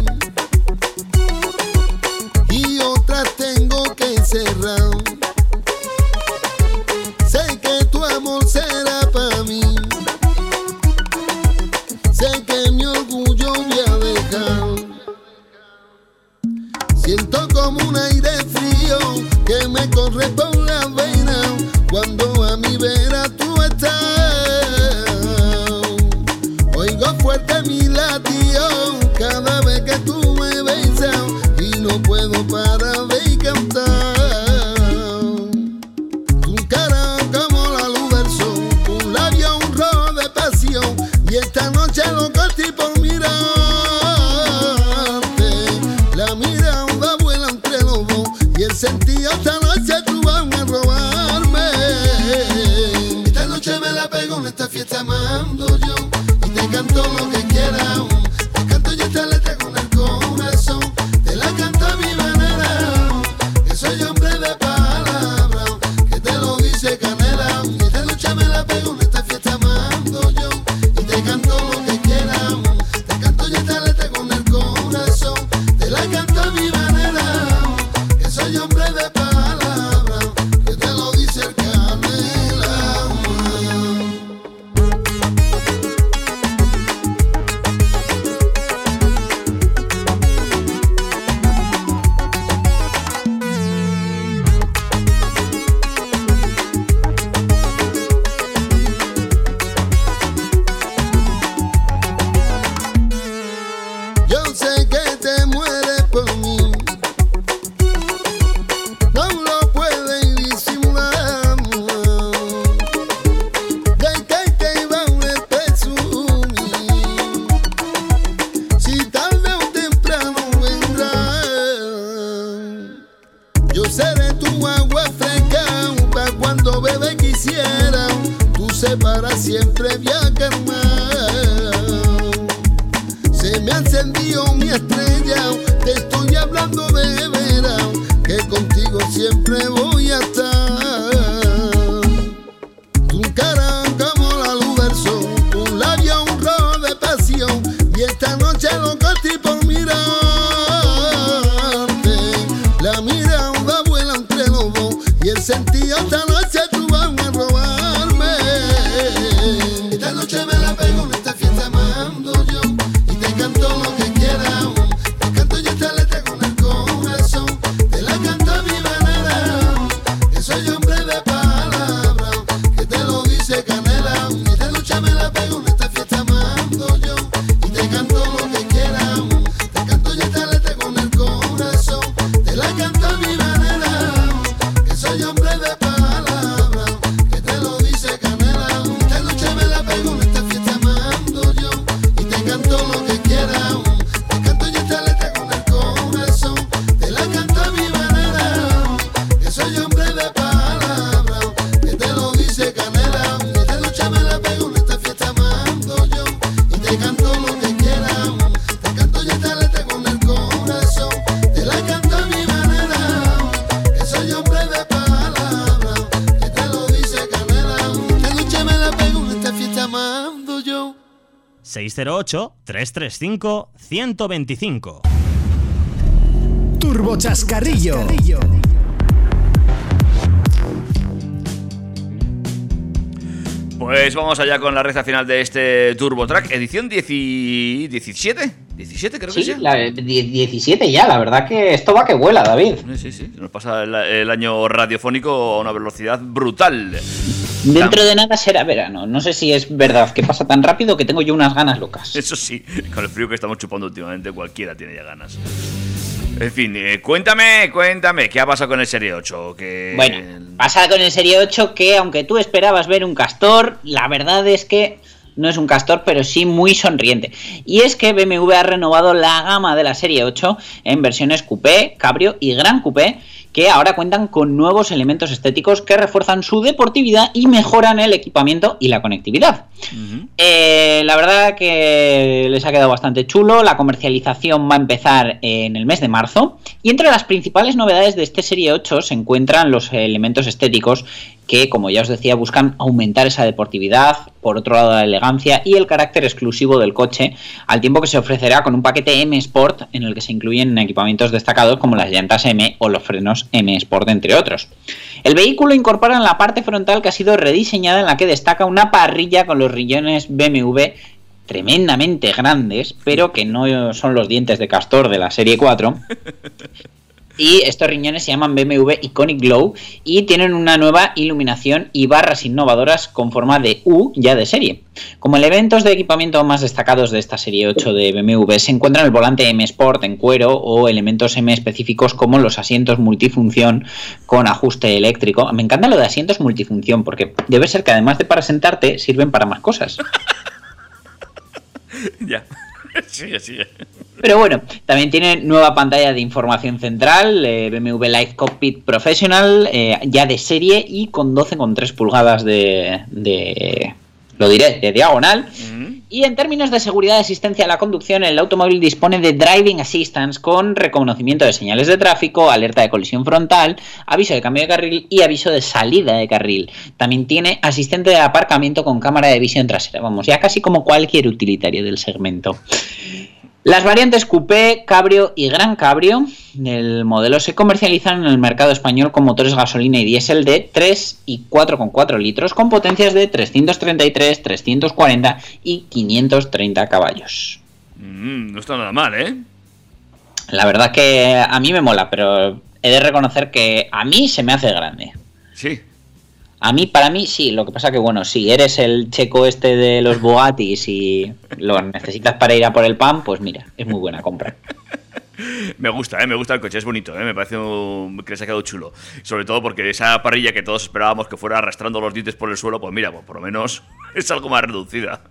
y otra tengo que cerrar. Sé que tu amor será para mí. Sé que mi orgullo voy a dejar. Siento como un aire frío que me corre por la vena cuando a mi vera mi latido cada vez que tú siempre viajar se me ha encendido mi estrella, 608-335-125. Turbo Chascarrillo. Pues vamos allá con la recta final de este Turbo Track, edición 10 17. 17 creo que Sí, la, die- 17 ya, la verdad que esto va que vuela, David. Sí, sí, sí. Nos pasa el, el año radiofónico a una velocidad brutal. Dentro de nada será verano. No sé si es verdad que pasa tan rápido que tengo yo unas ganas locas. Eso sí, con el frío que estamos chupando últimamente, cualquiera tiene ya ganas. En fin, eh, cuéntame, cuéntame, ¿qué ha pasado con el Serie 8? Que... Bueno, pasa con el Serie 8 que aunque tú esperabas ver un castor, la verdad es que no es un castor, pero sí muy sonriente. Y es que BMW ha renovado la gama de la Serie 8 en versiones coupé, cabrio y gran coupé, que ahora cuentan con nuevos elementos estéticos que refuerzan su deportividad y mejoran el equipamiento y la conectividad. Eh, la verdad que les ha quedado bastante chulo. La comercialización va a empezar en el mes de marzo. Y entre las principales novedades de este Serie 8 se encuentran los elementos estéticos que, como ya os decía, buscan aumentar esa deportividad, por otro lado la elegancia y el carácter exclusivo del coche, al tiempo que se ofrecerá con un paquete M Sport en el que se incluyen equipamientos destacados como las llantas M o los frenos M Sport, entre otros. El vehículo incorpora en la parte frontal que ha sido rediseñada en la que destaca una parrilla con los rillones BMW tremendamente grandes, pero que no son los dientes de castor de la serie 4. Y estos riñones se llaman BMW Iconic Glow y tienen una nueva iluminación y barras innovadoras con forma de U ya de serie. Como elementos de equipamiento más destacados de esta serie 8 de BMW se encuentran el volante M Sport en cuero o elementos M específicos como los asientos multifunción con ajuste eléctrico. Me encanta lo de asientos multifunción porque debe ser que además de para sentarte sirven para más cosas. ya. Sigue, sigue. Pero bueno, también tiene nueva pantalla de información central, eh, BMW Live Cockpit Professional, eh, ya de serie y con 12,3 pulgadas de, de, lo diré, de diagonal. Y en términos de seguridad y asistencia a la conducción, el automóvil dispone de Driving Assistance con reconocimiento de señales de tráfico, alerta de colisión frontal, aviso de cambio de carril y aviso de salida de carril. También tiene asistente de aparcamiento con cámara de visión trasera. Vamos, ya casi como cualquier utilitario del segmento. Las variantes Coupé, Cabrio y Gran Cabrio del modelo se comercializan en el mercado español con motores gasolina y diésel de 3 y 4,4 litros con potencias de 333, 340 y 530 caballos. Mm, no está nada mal, ¿eh? La verdad que a mí me mola, pero he de reconocer que a mí se me hace grande. Sí. A mí, para mí, sí. Lo que pasa que, bueno, si eres el checo este de los Bugattis y lo necesitas para ir a por el pan, pues mira, es muy buena compra. Me gusta, ¿eh? me gusta el coche, es bonito, ¿eh? me parece un- que les ha quedado chulo. Sobre todo porque esa parrilla que todos esperábamos que fuera arrastrando los dientes por el suelo, pues mira, pues por lo menos es algo más reducida.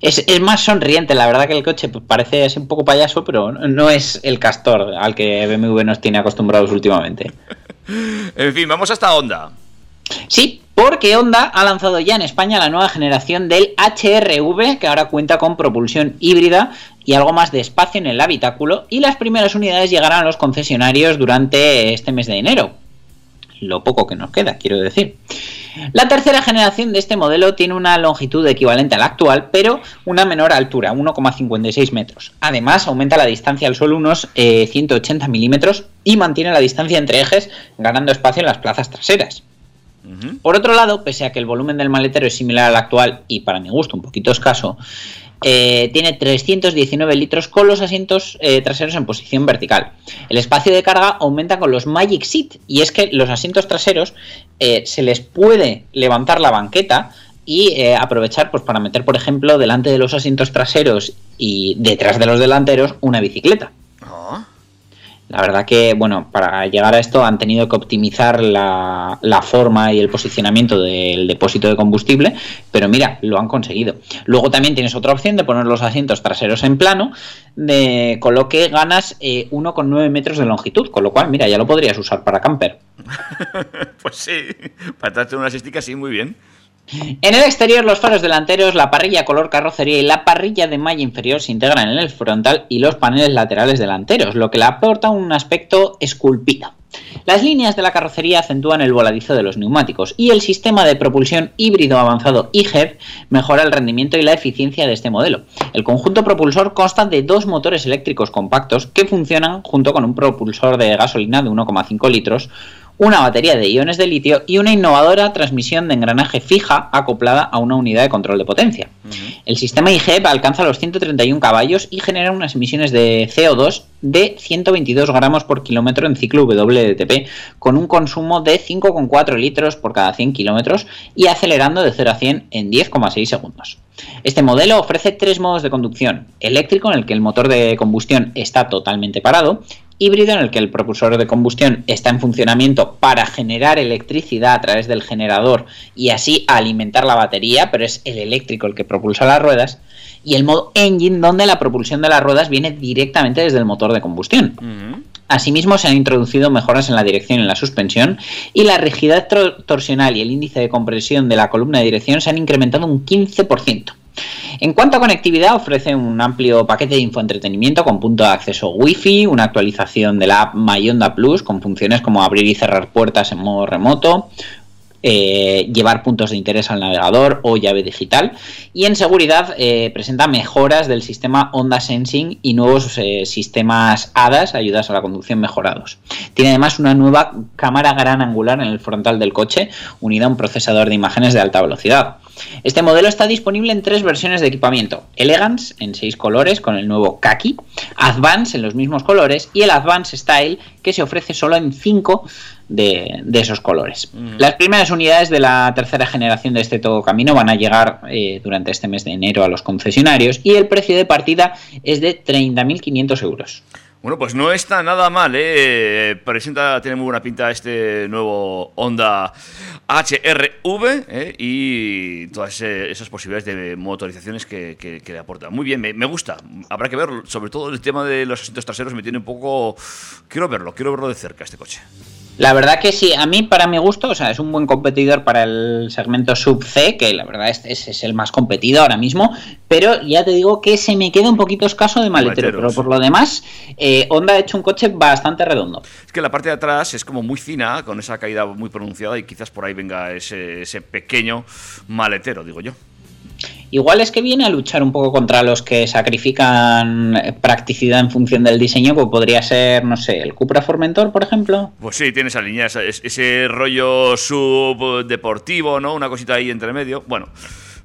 Es, es más sonriente, la verdad que el coche parece un poco payaso, pero no es el castor al que BMW nos tiene acostumbrados últimamente. En fin, vamos hasta Honda. Sí, porque Honda ha lanzado ya en España la nueva generación del HRV, que ahora cuenta con propulsión híbrida y algo más de espacio en el habitáculo, y las primeras unidades llegarán a los concesionarios durante este mes de enero. Lo poco que nos queda, quiero decir. La tercera generación de este modelo tiene una longitud equivalente a la actual, pero una menor altura, 1,56 metros. Además, aumenta la distancia al suelo unos eh, 180 milímetros y mantiene la distancia entre ejes, ganando espacio en las plazas traseras. Por otro lado, pese a que el volumen del maletero es similar al actual y para mi gusto un poquito escaso, eh, tiene 319 litros con los asientos eh, traseros en posición vertical. El espacio de carga aumenta con los Magic Seat y es que los asientos traseros eh, se les puede levantar la banqueta y aprovechar pues, para meter, por ejemplo, delante de los asientos traseros y detrás de los delanteros una bicicleta. La verdad que, bueno, para llegar a esto han tenido que optimizar la, la, forma y el posicionamiento del depósito de combustible, pero mira, lo han conseguido. Luego también tienes otra opción de poner los asientos traseros en plano, de, con lo que ganas eh, 1,9 metros de longitud, con lo cual, mira, ya lo podrías usar para camper. pues sí, para traerte una asística sí, muy bien. En el exterior, los faros delanteros, la parrilla color carrocería y la parrilla de malla inferior se integran en el frontal y los paneles laterales delanteros, lo que le aporta un aspecto esculpido. Las líneas de la carrocería acentúan el voladizo de los neumáticos y el sistema de propulsión híbrido avanzado IGEP mejora el rendimiento y la eficiencia de este modelo. El conjunto propulsor consta de dos motores eléctricos compactos que funcionan junto con un propulsor de gasolina de 1,5 litros, una batería de iones de litio y una innovadora transmisión de engranaje fija acoplada a una unidad de control de potencia. Uh -huh. El sistema IGEP alcanza los 131 caballos y genera unas emisiones de CO2 de 122 gramos por kilómetro en ciclo WLTP, con un consumo de 5,4 litros por cada 100 kilómetros y acelerando de 0 a 100 en 10,6 segundos. Este modelo ofrece tres modos de conducción, eléctrico en el que el motor de combustión está totalmente parado, híbrido en el que el propulsor de combustión está en funcionamiento para generar electricidad a través del generador y así alimentar la batería, pero es el eléctrico el que propulsa las ruedas, y el modo engine donde la propulsión de las ruedas viene directamente desde el motor de combustión. Uh -huh. Asimismo, se han introducido mejoras en la dirección y en la suspensión, y la rigidez torsional y el índice de compresión de la columna de dirección se han incrementado un 15%. En cuanto a conectividad, ofrece un amplio paquete de infoentretenimiento con punto de acceso Wi-Fi, una actualización de la app MyOnda Plus con funciones como abrir y cerrar puertas en modo remoto, eh, llevar puntos de interés al navegador o llave digital. Y en seguridad eh, presenta mejoras del sistema Onda Sensing y nuevos eh, sistemas ADAS, ayudas a la conducción mejorados. Tiene además una nueva cámara gran angular en el frontal del coche, unida a un procesador de imágenes de alta velocidad. Este modelo está disponible en tres versiones de equipamiento: Elegance en seis colores con el nuevo Kaki, Advance en los mismos colores y el Advance Style que se ofrece solo en cinco de, de esos colores. Mm. Las primeras unidades de la tercera generación de este todo camino van a llegar eh, durante este mes de enero a los concesionarios y el precio de partida es de 30.500 euros. Bueno, pues no está nada mal, ¿eh? Presenta, tiene muy buena pinta este nuevo Honda HRV ¿eh? y todas esas posibilidades de motorizaciones que, que, le aporta. Muy bien, me, me, gusta. Habrá que verlo. Sobre todo el tema de los asientos traseros me tiene un poco... Quiero verlo, quiero verlo de cerca este coche. La verdad que sí, a mí para mi gusto, o sea, es un buen competidor para el segmento sub C, que la verdad es, es, es el más competido ahora mismo, pero ya te digo que se me queda un poquito escaso de maletero, Maleteros. pero por lo demás, eh, Honda ha hecho un coche bastante redondo. Es que la parte de atrás es como muy fina, con esa caída muy pronunciada y quizás por ahí venga ese, ese pequeño maletero, digo yo. Igual es que viene a luchar un poco contra los que sacrifican practicidad en función del diseño, como podría ser, no sé, el Cupra Formentor, por ejemplo. Pues sí, tiene esa línea, ese, ese rollo subdeportivo, ¿no? Una cosita ahí entre medio. Bueno,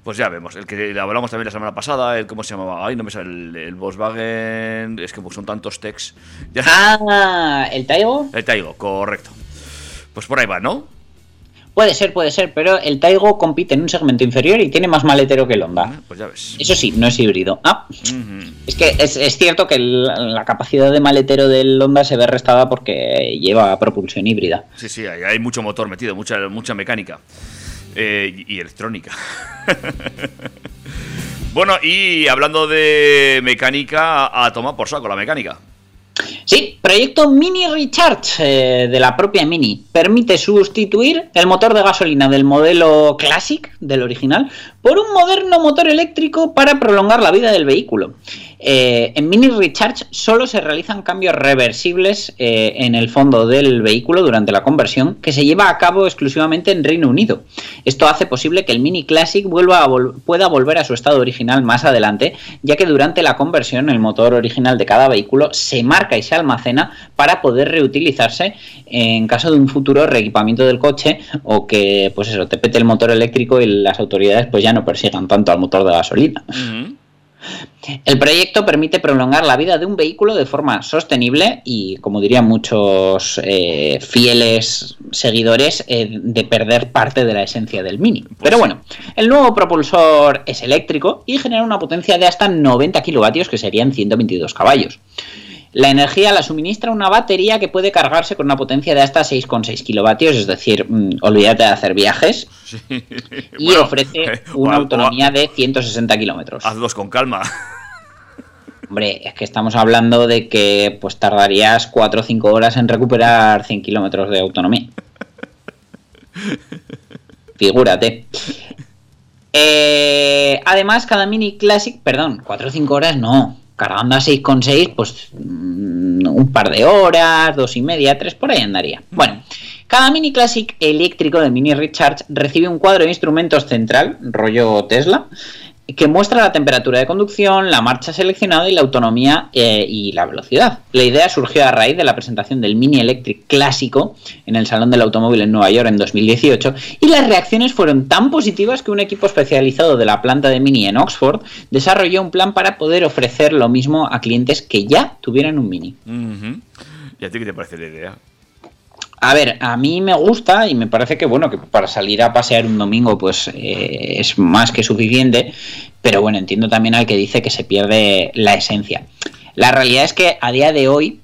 pues ya vemos. El que hablamos también la semana pasada, el cómo se llamaba. Ay, no me sale el, el Volkswagen. Es que son tantos techs. Ya. Ah, ¿el Taigo? El Taigo, correcto. Pues por ahí va, ¿no? Puede ser, puede ser, pero el Taigo compite en un segmento inferior y tiene más maletero que el Honda. Pues ya ves. Eso sí, no es híbrido. Ah, uh -huh. es que es, es, cierto que el, la capacidad de maletero del Honda se ve restada porque lleva propulsión híbrida. Sí, sí, hay, hay mucho motor metido, mucha, mucha mecánica eh, y, y electrónica. bueno, y hablando de mecánica, a tomar por saco la mecánica. Sí, proyecto Mini Recharge eh, de la propia Mini permite sustituir el motor de gasolina del modelo Classic, del original, por un moderno motor eléctrico para prolongar la vida del vehículo. Eh, en Mini Recharge solo se realizan cambios reversibles eh, en el fondo del vehículo durante la conversión que se lleva a cabo exclusivamente en Reino Unido. Esto hace posible que el Mini Classic vuelva pueda volver a su estado original más adelante, ya que durante la conversión el motor original de cada vehículo se marca y se almacena para poder reutilizarse en caso de un futuro reequipamiento del coche o que pues eso te pete el motor eléctrico y las autoridades pues ya no persigan tanto al motor de gasolina. El proyecto permite prolongar la vida de un vehículo de forma sostenible y, como dirían muchos eh, fieles seguidores, eh, de perder parte de la esencia del Mini. Pues Pero bueno, el nuevo propulsor es eléctrico y genera una potencia de hasta 90 kilovatios, que serían 122 caballos. La energía la suministra una batería que puede cargarse con una potencia de hasta 6,6 kilovatios, es decir, mm, olvídate de hacer viajes. Y Bueno, ofrece eh, una o- o- autonomía de 160 kilómetros. Hazlos con calma. Hombre, es que estamos hablando de que pues tardarías 4 o 5 horas en recuperar 100 kilómetros de autonomía. Figúrate. Eh, además, cada Mini Classic, perdón, 4 o 5 horas no. Cargando a 6,6, pues mm, un par de horas, dos y media, tres por ahí andaría. Bueno, cada Mini Classic eléctrico de Mini Recharge recibe un cuadro de instrumentos central, rollo Tesla, que muestra la temperatura de conducción, la marcha seleccionada y la autonomía eh, y la velocidad. La idea surgió a raíz de la presentación del Mini Electric clásico en el Salón del Automóvil en Nueva York en 2018 y las reacciones fueron tan positivas que un equipo especializado de la planta de Mini en Oxford desarrolló un plan para poder ofrecer lo mismo a clientes que ya tuvieran un Mini. ¿Y a ti qué te parece la idea? A ver, a mí me gusta y me parece que bueno, que para salir a pasear un domingo pues eh, es más que suficiente, pero bueno, entiendo también al que dice que se pierde la esencia. La realidad es que a día de hoy,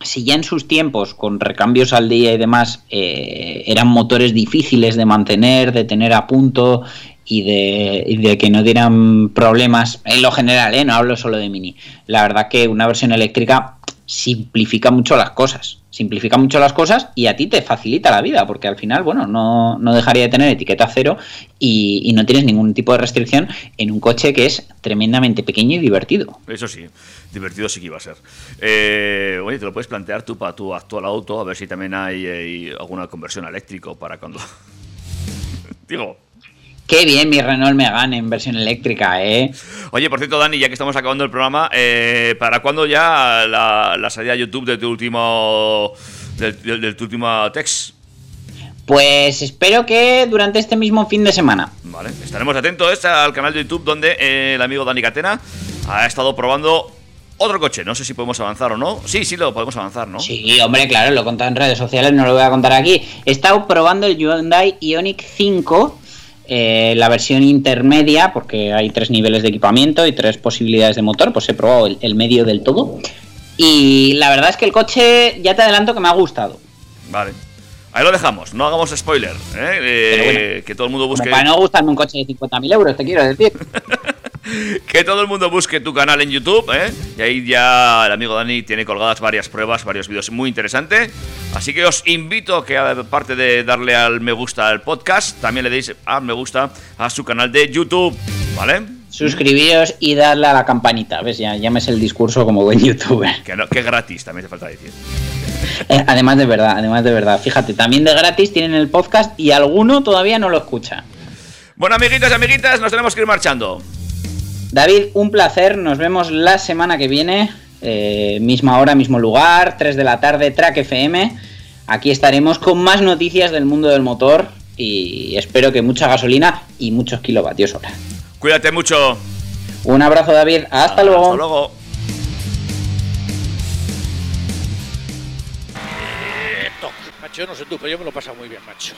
si ya en sus tiempos, con recambios al día y demás, eh, eran motores difíciles de mantener, de tener a punto y de, que no dieran problemas, en lo general, ¿eh? no hablo solo de Mini, la verdad que una versión eléctrica simplifica mucho las cosas. Simplifica mucho las cosas y a ti te facilita la vida, porque al final, bueno, no, no dejaría de tener etiqueta cero y, y no tienes ningún tipo de restricción en un coche que es tremendamente pequeño y divertido. Eso sí, divertido sí que iba a ser. Eh, oye, te lo puedes plantear tú para tu actual auto, a ver si también hay, eh, alguna conversión a eléctrico para cuando... Digo, Qué bien mi Renault Megane en versión eléctrica, ¿eh? Oye, por cierto, Dani, ya que estamos acabando el programa, eh, ¿para cuándo ya la, la salida a YouTube de tu último. del, del- de tu último text? Pues espero que durante este mismo fin de semana. Vale, estaremos atentos al canal de YouTube donde eh, el amigo Dani Catena ha estado probando otro coche. No sé si podemos avanzar o no. Sí, sí, lo podemos avanzar, ¿no? Sí, hombre, claro, lo he contado en redes sociales, no lo voy a contar aquí. He estado probando el Hyundai Ioniq 5, eh, la versión intermedia, porque hay tres niveles de equipamiento y tres posibilidades de motor, pues he probado el, el medio del todo. Y la verdad es que el coche, ya te adelanto que me ha gustado. Vale. Ahí lo dejamos, no hagamos spoiler. ¿eh? Eh, bueno, que todo el mundo busque. para no gustarme un coche de 50.000 euros, te quiero decir. Que todo el mundo busque tu canal en YouTube, ¿eh? Y ahí ya el amigo Dani tiene colgadas varias pruebas, varios vídeos muy interesantes. Así que os invito a que, aparte de darle al me gusta al podcast, también le deis a me gusta a su canal de YouTube, ¿vale? Suscribíos y darle a la campanita, ¿ves? Ya, ya me sé el discurso como buen youtuber. Que, no, que gratis, también te falta decir. Eh, además de verdad, además de verdad. Fíjate, también de gratis tienen el podcast y alguno todavía no lo escucha. Bueno, amiguitos y amiguitas, nos tenemos que ir marchando. David, un placer. Nos vemos la semana que viene. eh, misma hora, mismo lugar, 3 de la tarde, Track FM. Aquí estaremos con más noticias del mundo del motor y espero que mucha gasolina y muchos kilovatios hora. Cuídate mucho. Un abrazo, David. Hasta luego. Hasta luego. Macho, yo no sé tú, pero yo me lo he pasado muy bien, macho.